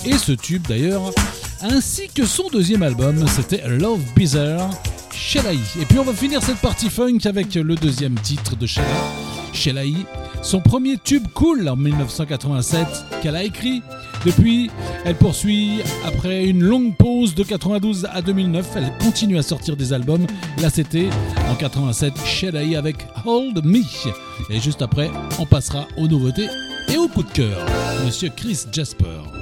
et ce tube d'ailleurs ainsi que son deuxième album c'était Love Bizarre Sheila E. Et puis on va finir cette partie funk avec le deuxième titre de Sheila E. Son premier tube cool en 1987 qu'elle a écrit. Depuis, elle poursuit après une longue pause de 92 à 2009. Elle continue à sortir des albums. Là, c'était en 87 Sheila E. avec Hold Me. Et juste après, on passera aux nouveautés et au coup de cœur. Monsieur Chris Jasper.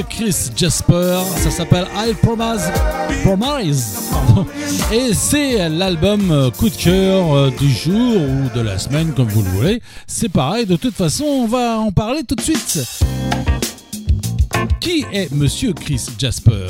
Chris Jasper, ça s'appelle I Promise, Promise et c'est l'album coup de cœur euh, du jour ou de la semaine comme vous le voulez. C'est pareil, de toute façon on va en parler tout de suite. Qui est Monsieur Chris Jasper?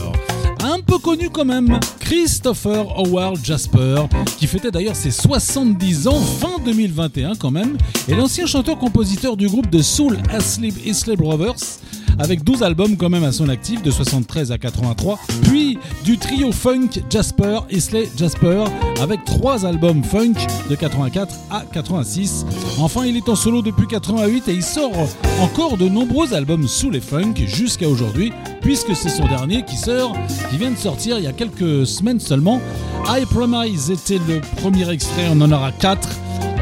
Un peu connu quand même, Christopher Howard Jasper, qui fêtait d'ailleurs ses 70 ans fin 2021 quand même, et l'ancien chanteur-compositeur du groupe de Soul Asleep Isley Brothers, avec 12 albums quand même à son actif de 73 à 83, puis du trio funk Jasper Isley Jasper avec 3 albums funk de 84 à 86. Enfin, il est en solo depuis 88 et il sort encore de nombreux albums sous les funk jusqu'à aujourd'hui, puisque c'est son dernier qui sort, qui vient de sortir il y a quelques semaines seulement. I Promise était le premier extrait, on en aura 4.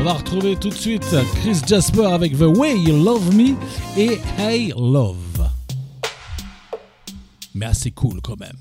On va retrouver tout de suite Chris Jasper avec The Way You Love Me et Hey Love. Mais cool quand même.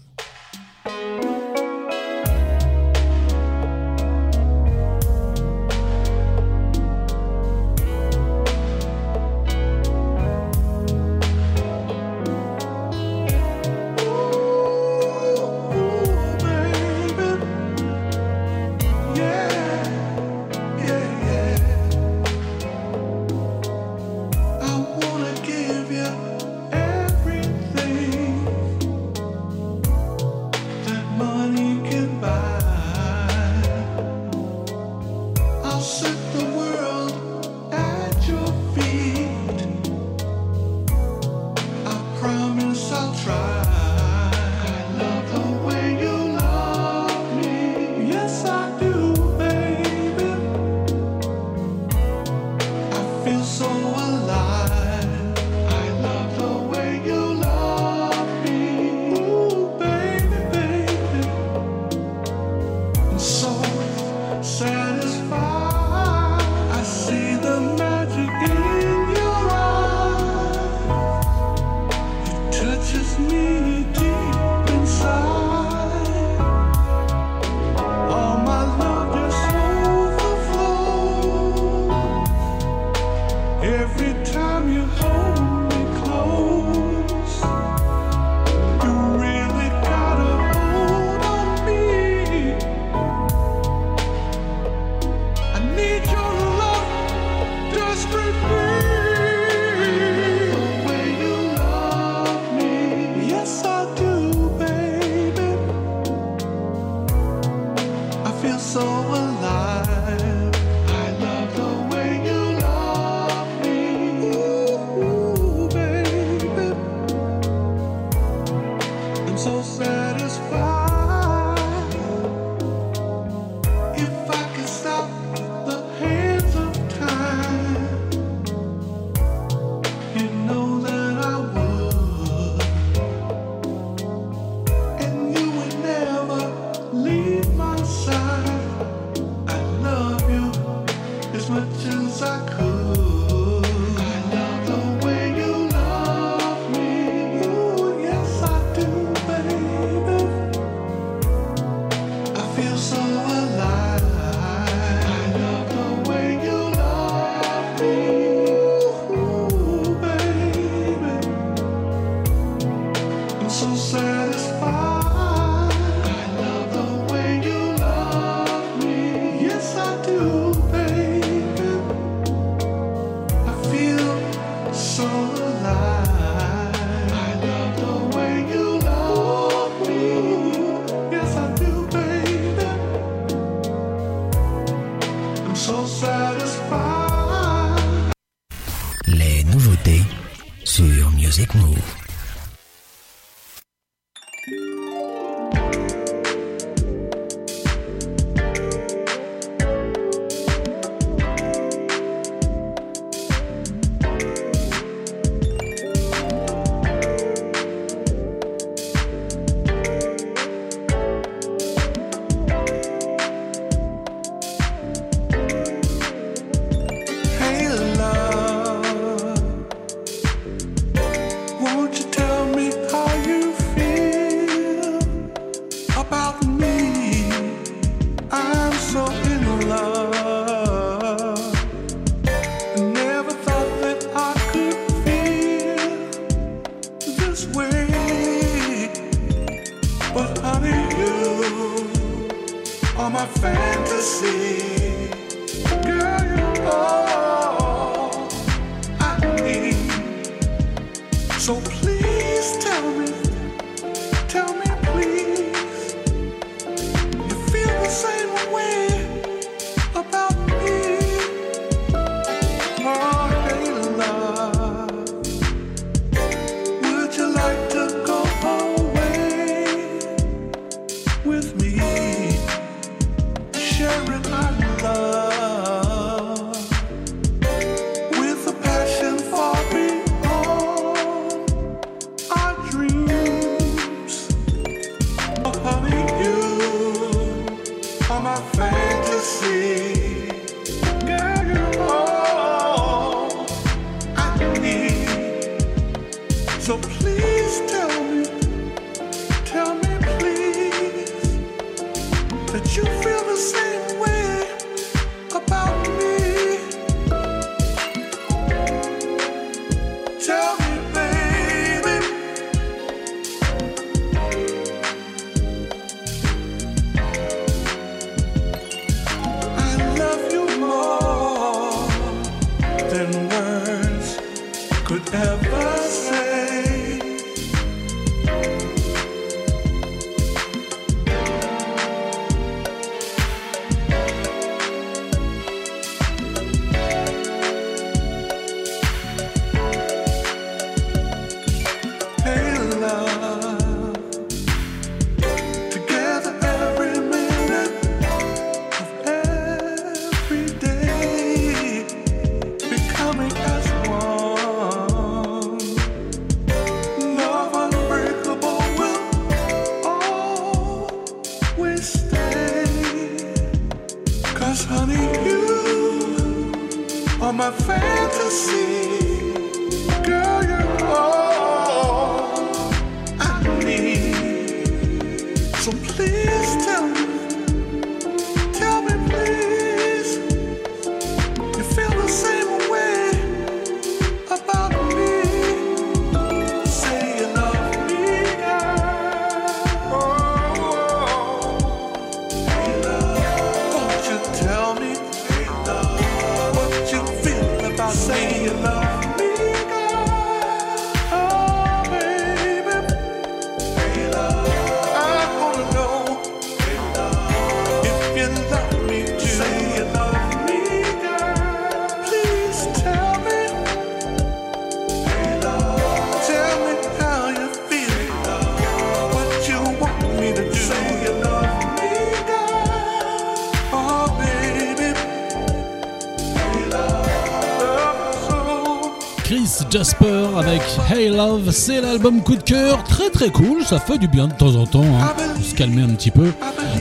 Jasper avec Hey Love, c'est l'album coup de cœur, très très cool, ça fait du bien de temps en temps, hein. se calmer un petit peu.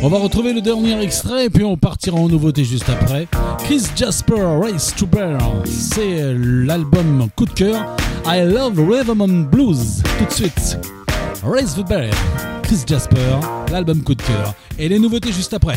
On va retrouver le dernier extrait et puis on partira en nouveauté juste après. Chris Jasper, Race to Bear, c'est l'album coup de cœur, I Love Rhythm Blues, tout de suite. Race to Bear, Chris Jasper, l'album coup de cœur et les nouveautés juste après.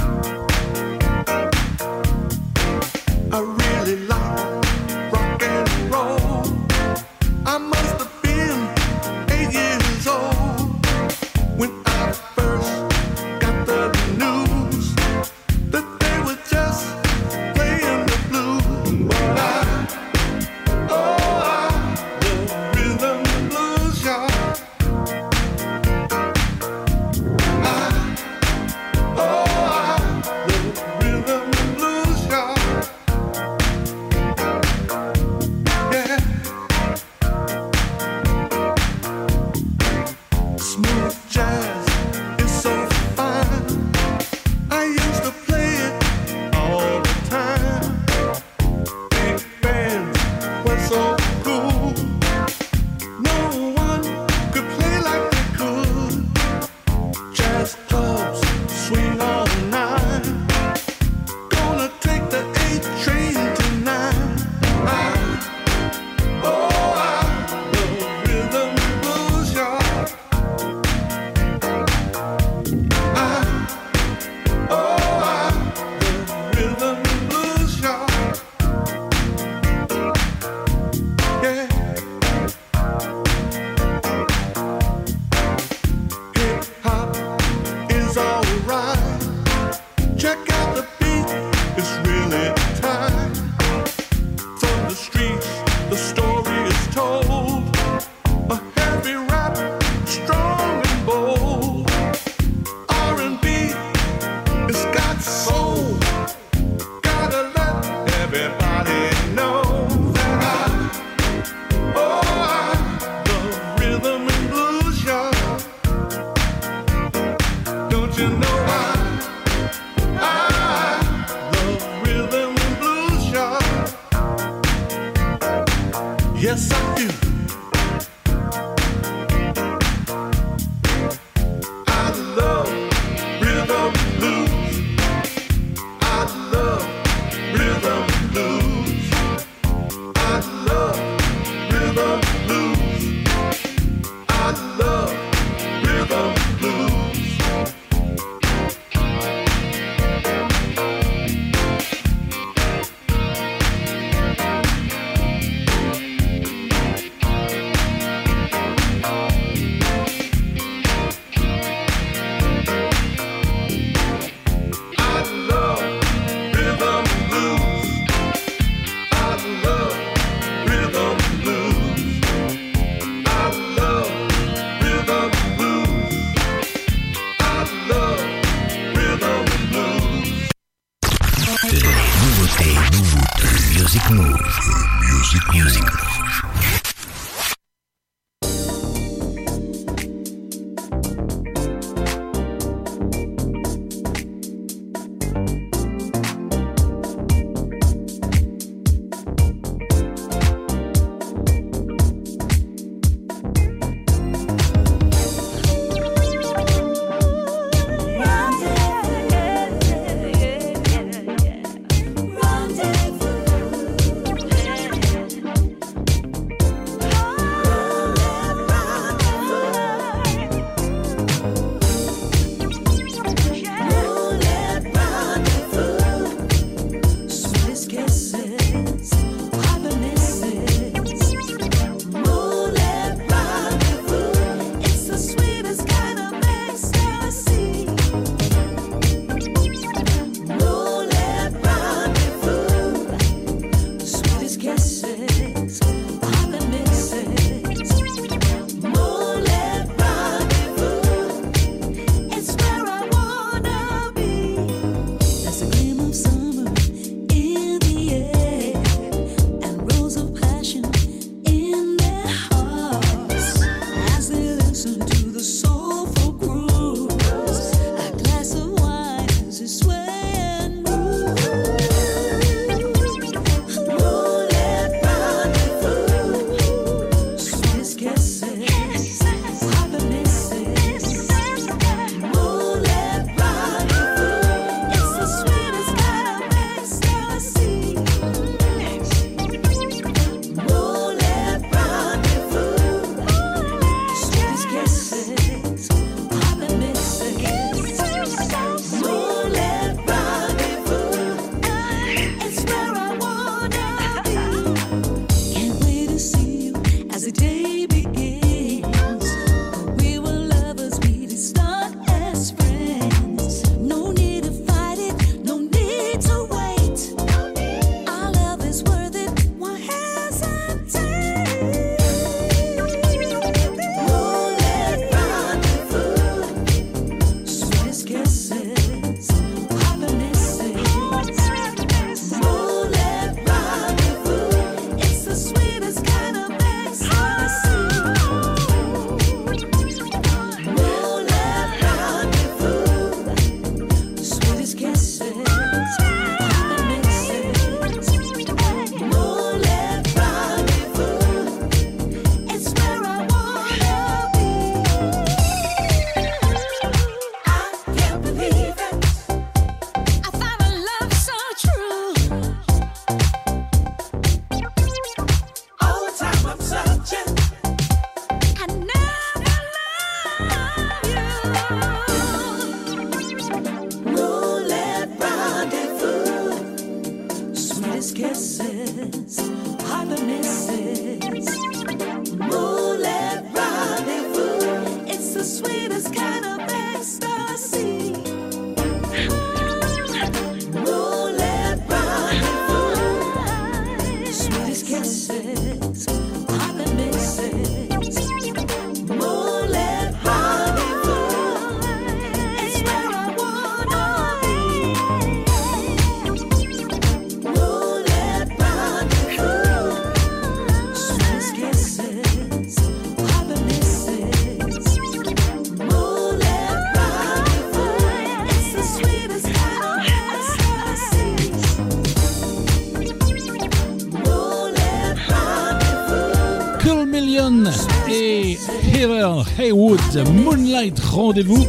Laurent Haywood, Moonlight Rendez-vous,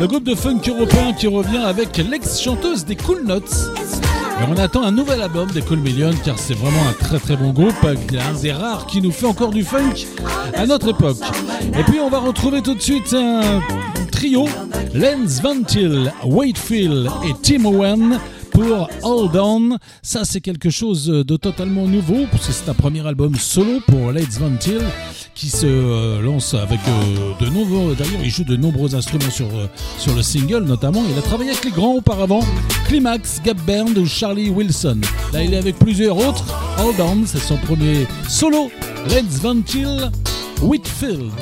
le groupe de funk européen qui revient avec l'ex-chanteuse des Cool Notes. Et on attend un nouvel album des Cool Million car c'est vraiment un très très bon groupe, un des rares qui nous fait encore du funk à notre époque. Et puis on va retrouver tout de suite un trio, Lens Van Til, et Tim Owen pour Hold On. Ça, c'est quelque chose de totalement nouveau, puisque c'est un premier album solo pour Leds Vantil qui se euh, lance avec euh, de nombreux. D'ailleurs, il joue de nombreux instruments sur, euh, sur le single, notamment. Il a travaillé avec les grands auparavant Climax, Gap Band ou Charlie Wilson. Là, il est avec plusieurs autres. Hold On, c'est son premier solo. Let's Van Chill, Whitfield.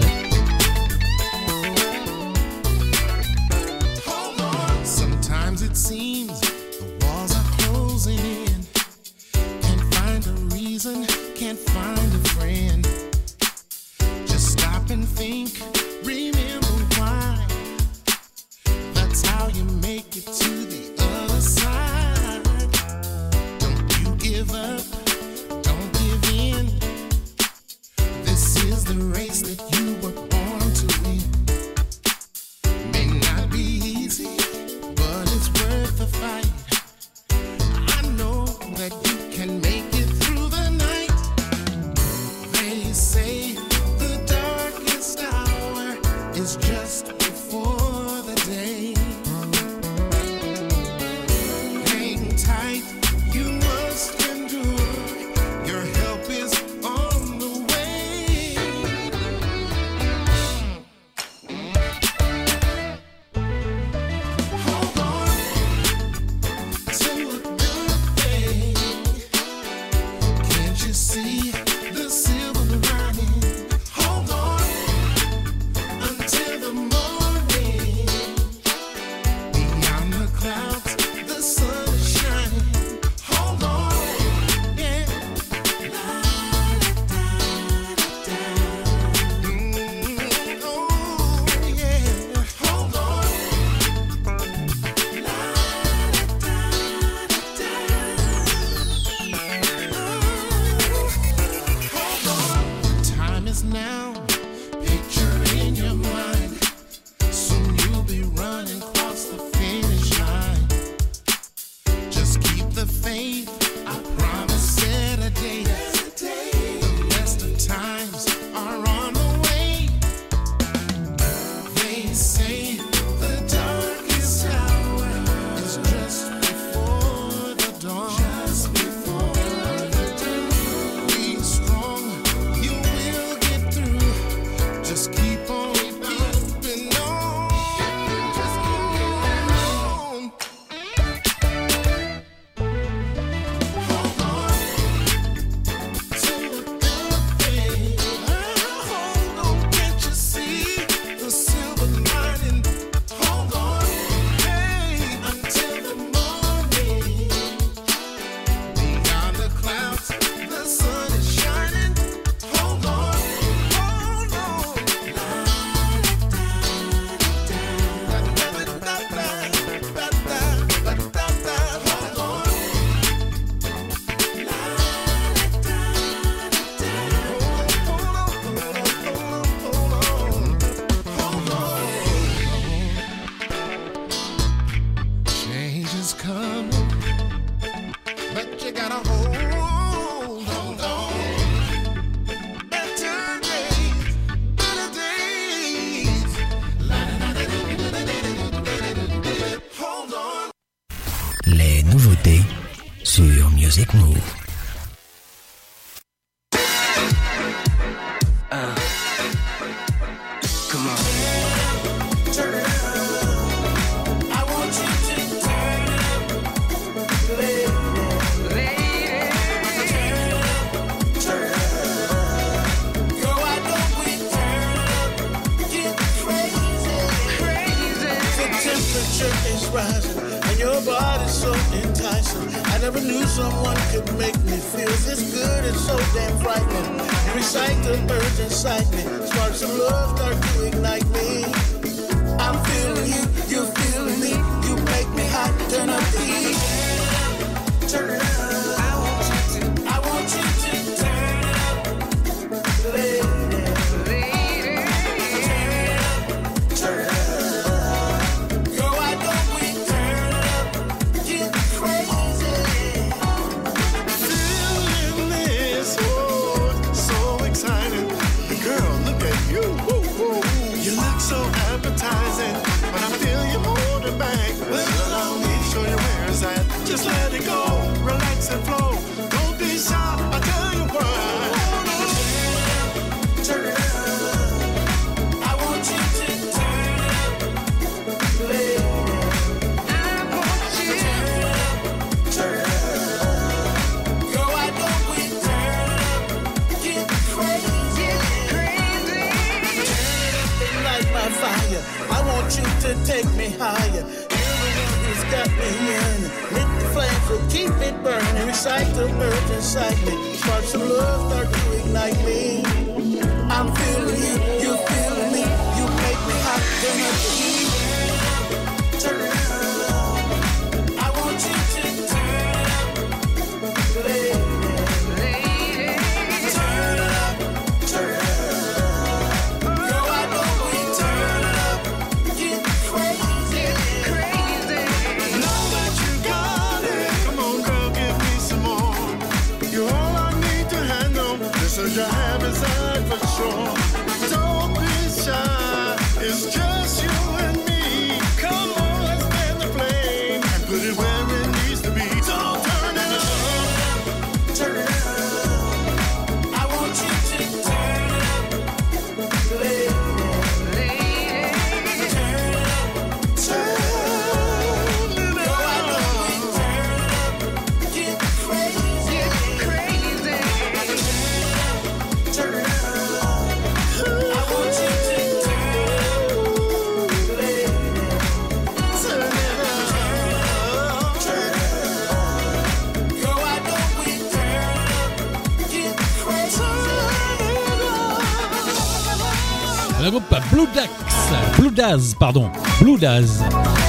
Daz, pardon, Blue Daz.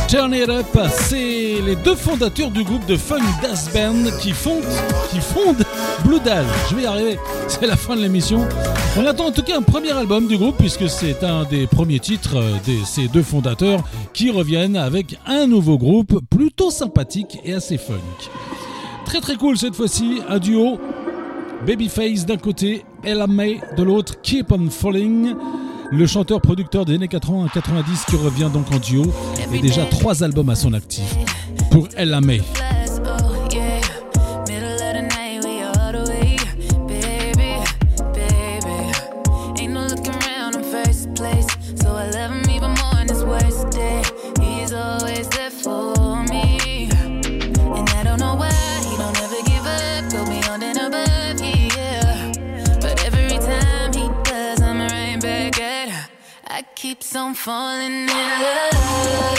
Turn It Up, c'est les deux fondateurs du groupe de funk Daz Band qui fondent, qui fondent Blue Daz. Je vais y arriver, c'est la fin de l'émission. On attend en tout cas un premier album du groupe puisque c'est un des premiers titres euh, de ces deux fondateurs qui reviennent avec un nouveau groupe plutôt sympathique et assez funk. Très très cool cette fois-ci, un duo Babyface d'un côté, Ella May de l'autre, Keep on Falling le chanteur-producteur des années 80-90 qui revient donc en duo et déjà trois albums à son actif pour Ella May. guess I'm falling in love.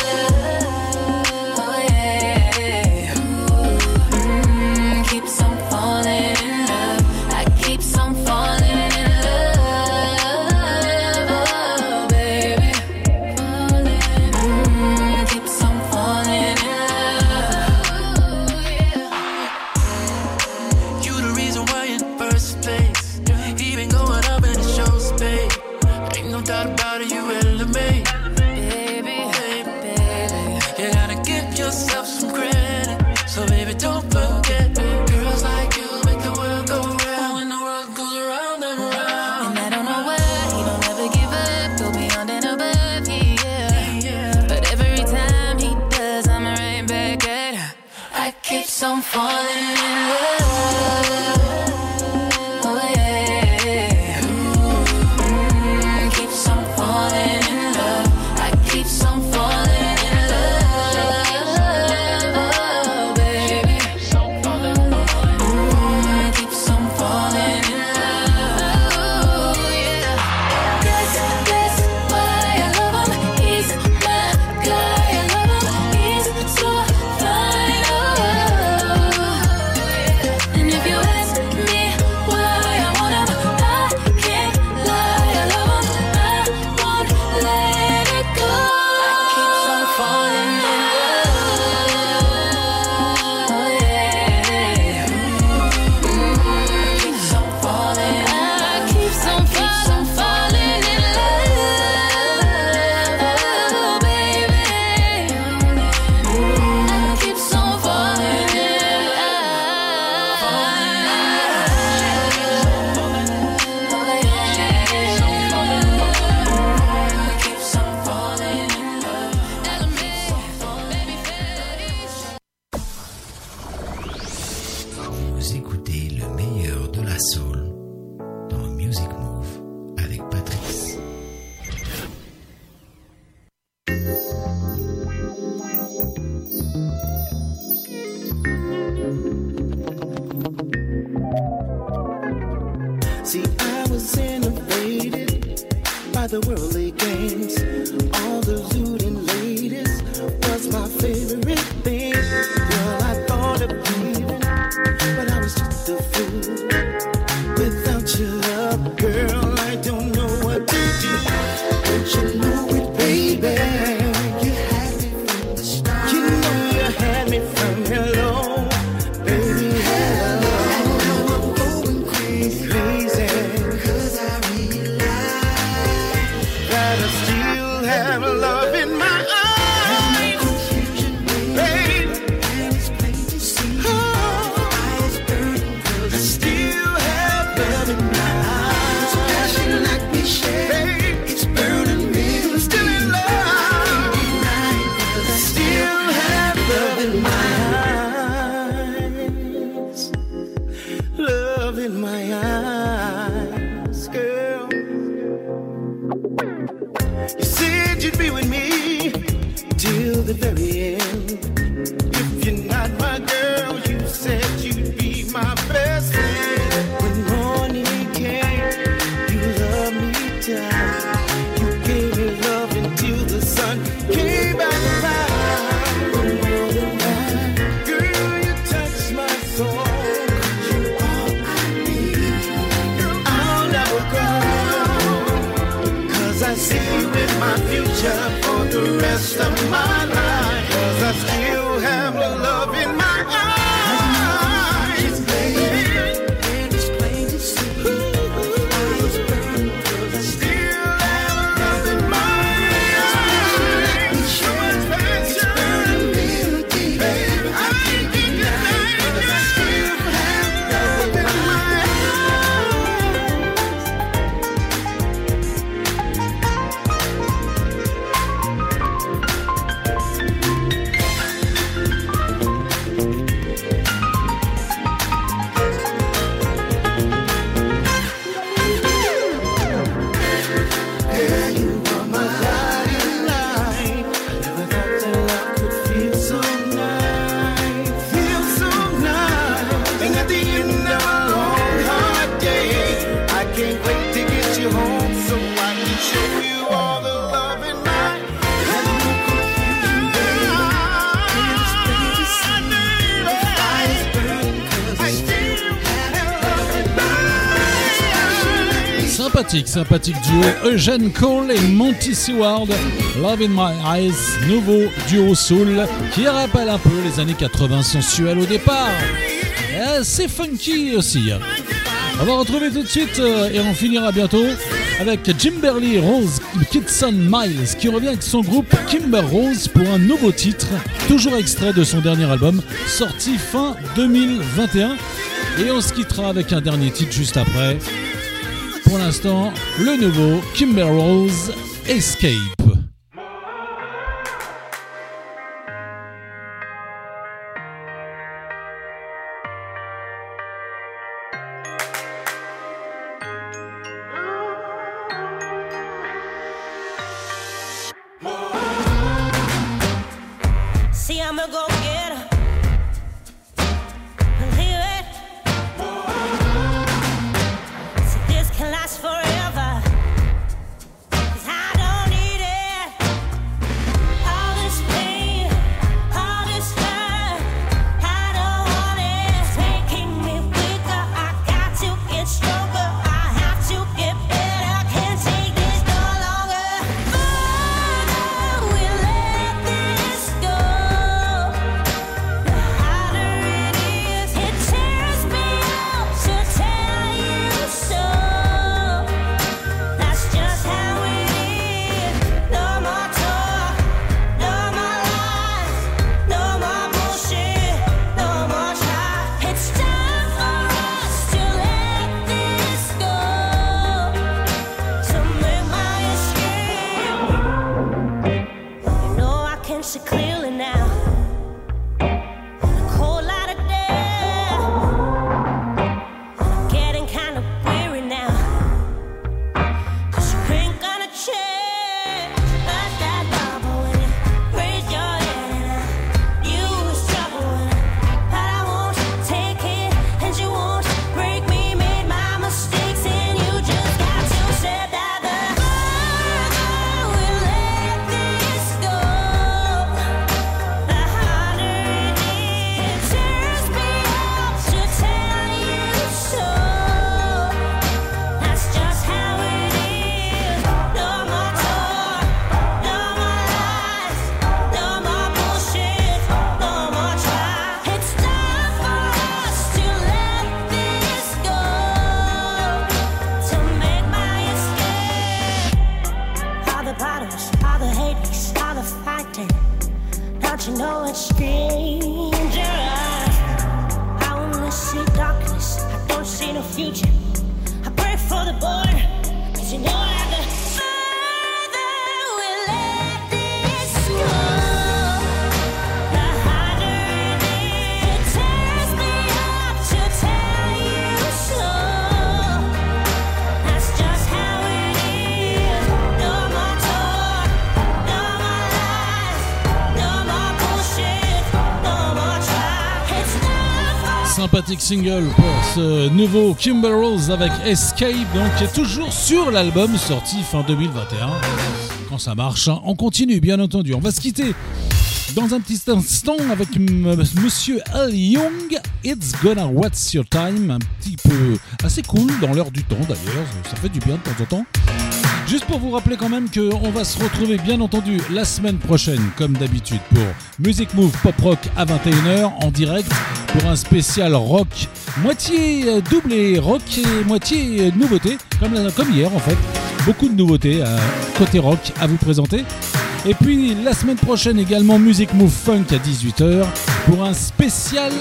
sympathique, duo Eugene Cole et Monty Seward. Love in My Eyes, nouveau duo soul qui rappelle un peu les années 80 sensuelles au départ. C'est funky aussi. On va retrouver tout de suite euh, et on finira bientôt avec Jimberly Rose Kitson Miles qui revient avec son groupe Kimber Rose pour un nouveau titre, toujours extrait de son dernier album sorti fin 2021. Et on se quittera avec un dernier titre juste après l'instant, le nouveau Kimber Rose Escape. Sympathique single pour ce nouveau Kimber Rose avec Escape, donc toujours sur l'album sorti fin 2021. Quand ça marche, hein, on continue bien entendu. On va se quitter dans un petit instant avec Monsieur Al Young. It's gonna what's your time, un petit peu assez cool dans l'heure du temps d'ailleurs. Ça fait du bien de temps en temps. Juste pour vous rappeler quand même qu'on va se retrouver bien entendu la semaine prochaine, comme d'habitude, pour Music Move Pop Rock à 21h en direct pour un spécial rock, moitié euh, doublé rock et moitié euh, nouveauté, comme, comme hier en fait. Beaucoup de nouveautés euh, côté rock à vous présenter. Et puis la semaine prochaine également Music Move Funk à 18h pour un spécial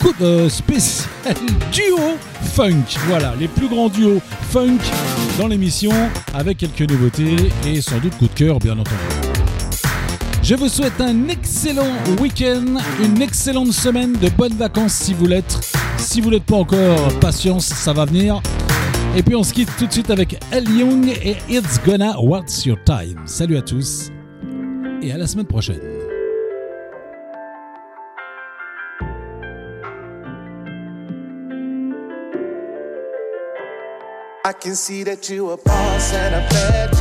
coup spécial duo funk. Voilà, les plus grands duos funk dans l'émission avec quelques nouveautés et sans doute coup de cœur bien entendu. Je vous souhaite un excellent week-end, une excellente semaine, de bonnes vacances si vous l'êtes. Si vous l'êtes pas encore, patience, ça va venir. Et puis on se quitte tout de suite avec El Young et It's Gonna What's Your Time. Salut à tous et à la semaine prochaine. I can see that you a boss and a bad.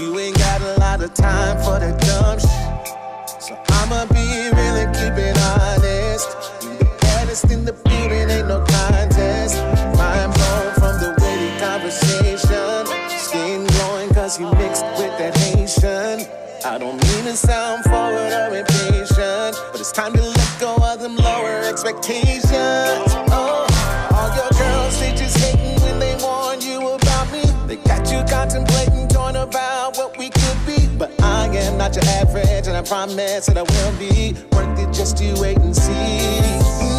You ain't got a lot of time for the dumb shit. So I'ma be really keep it honest. You the baddest in the building, ain't no contest. Mind blown from the witty conversation. Skin glowing cause you mixed with that Haitian. I don't mean to sound forward or impatient, but it's time to let go of them lower expectations. Average, and I promise that I will be worth it. Just you wait and see.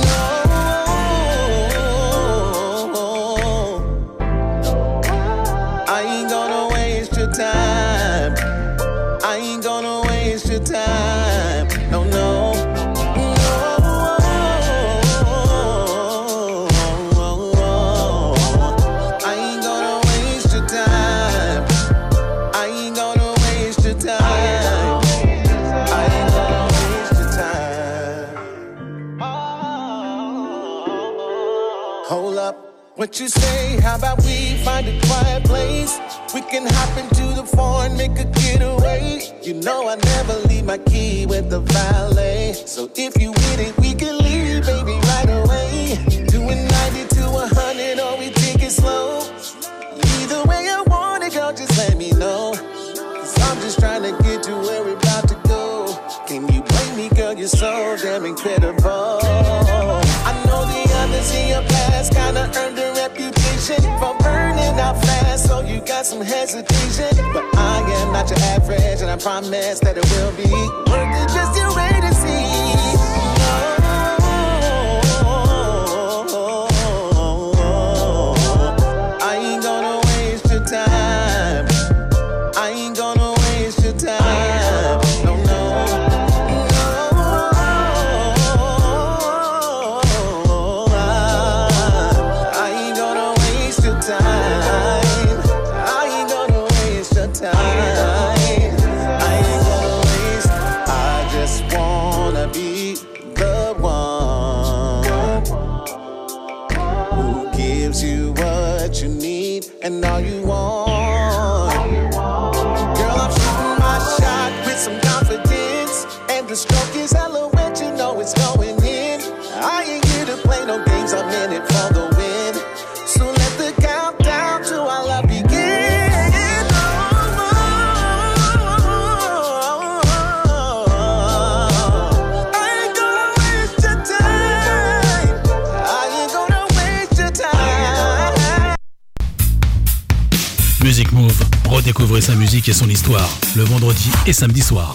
What you say? How about we find a quiet place? We can hop into the foreign, make a getaway. You know I never leave my key with the valet. So if you with it, we can leave, baby, right away. Doing 90 to 100, or we take it slow. Either way I want it, girl, just let me know. Cause I'm just trying to get to where we're about to go. Can you blame me, girl? You're so damn incredible. Some hesitation. But I am not your average, and I promise that it will be worth it. Just you wait and see. Redécouvrez sa musique et son histoire le vendredi et samedi soir.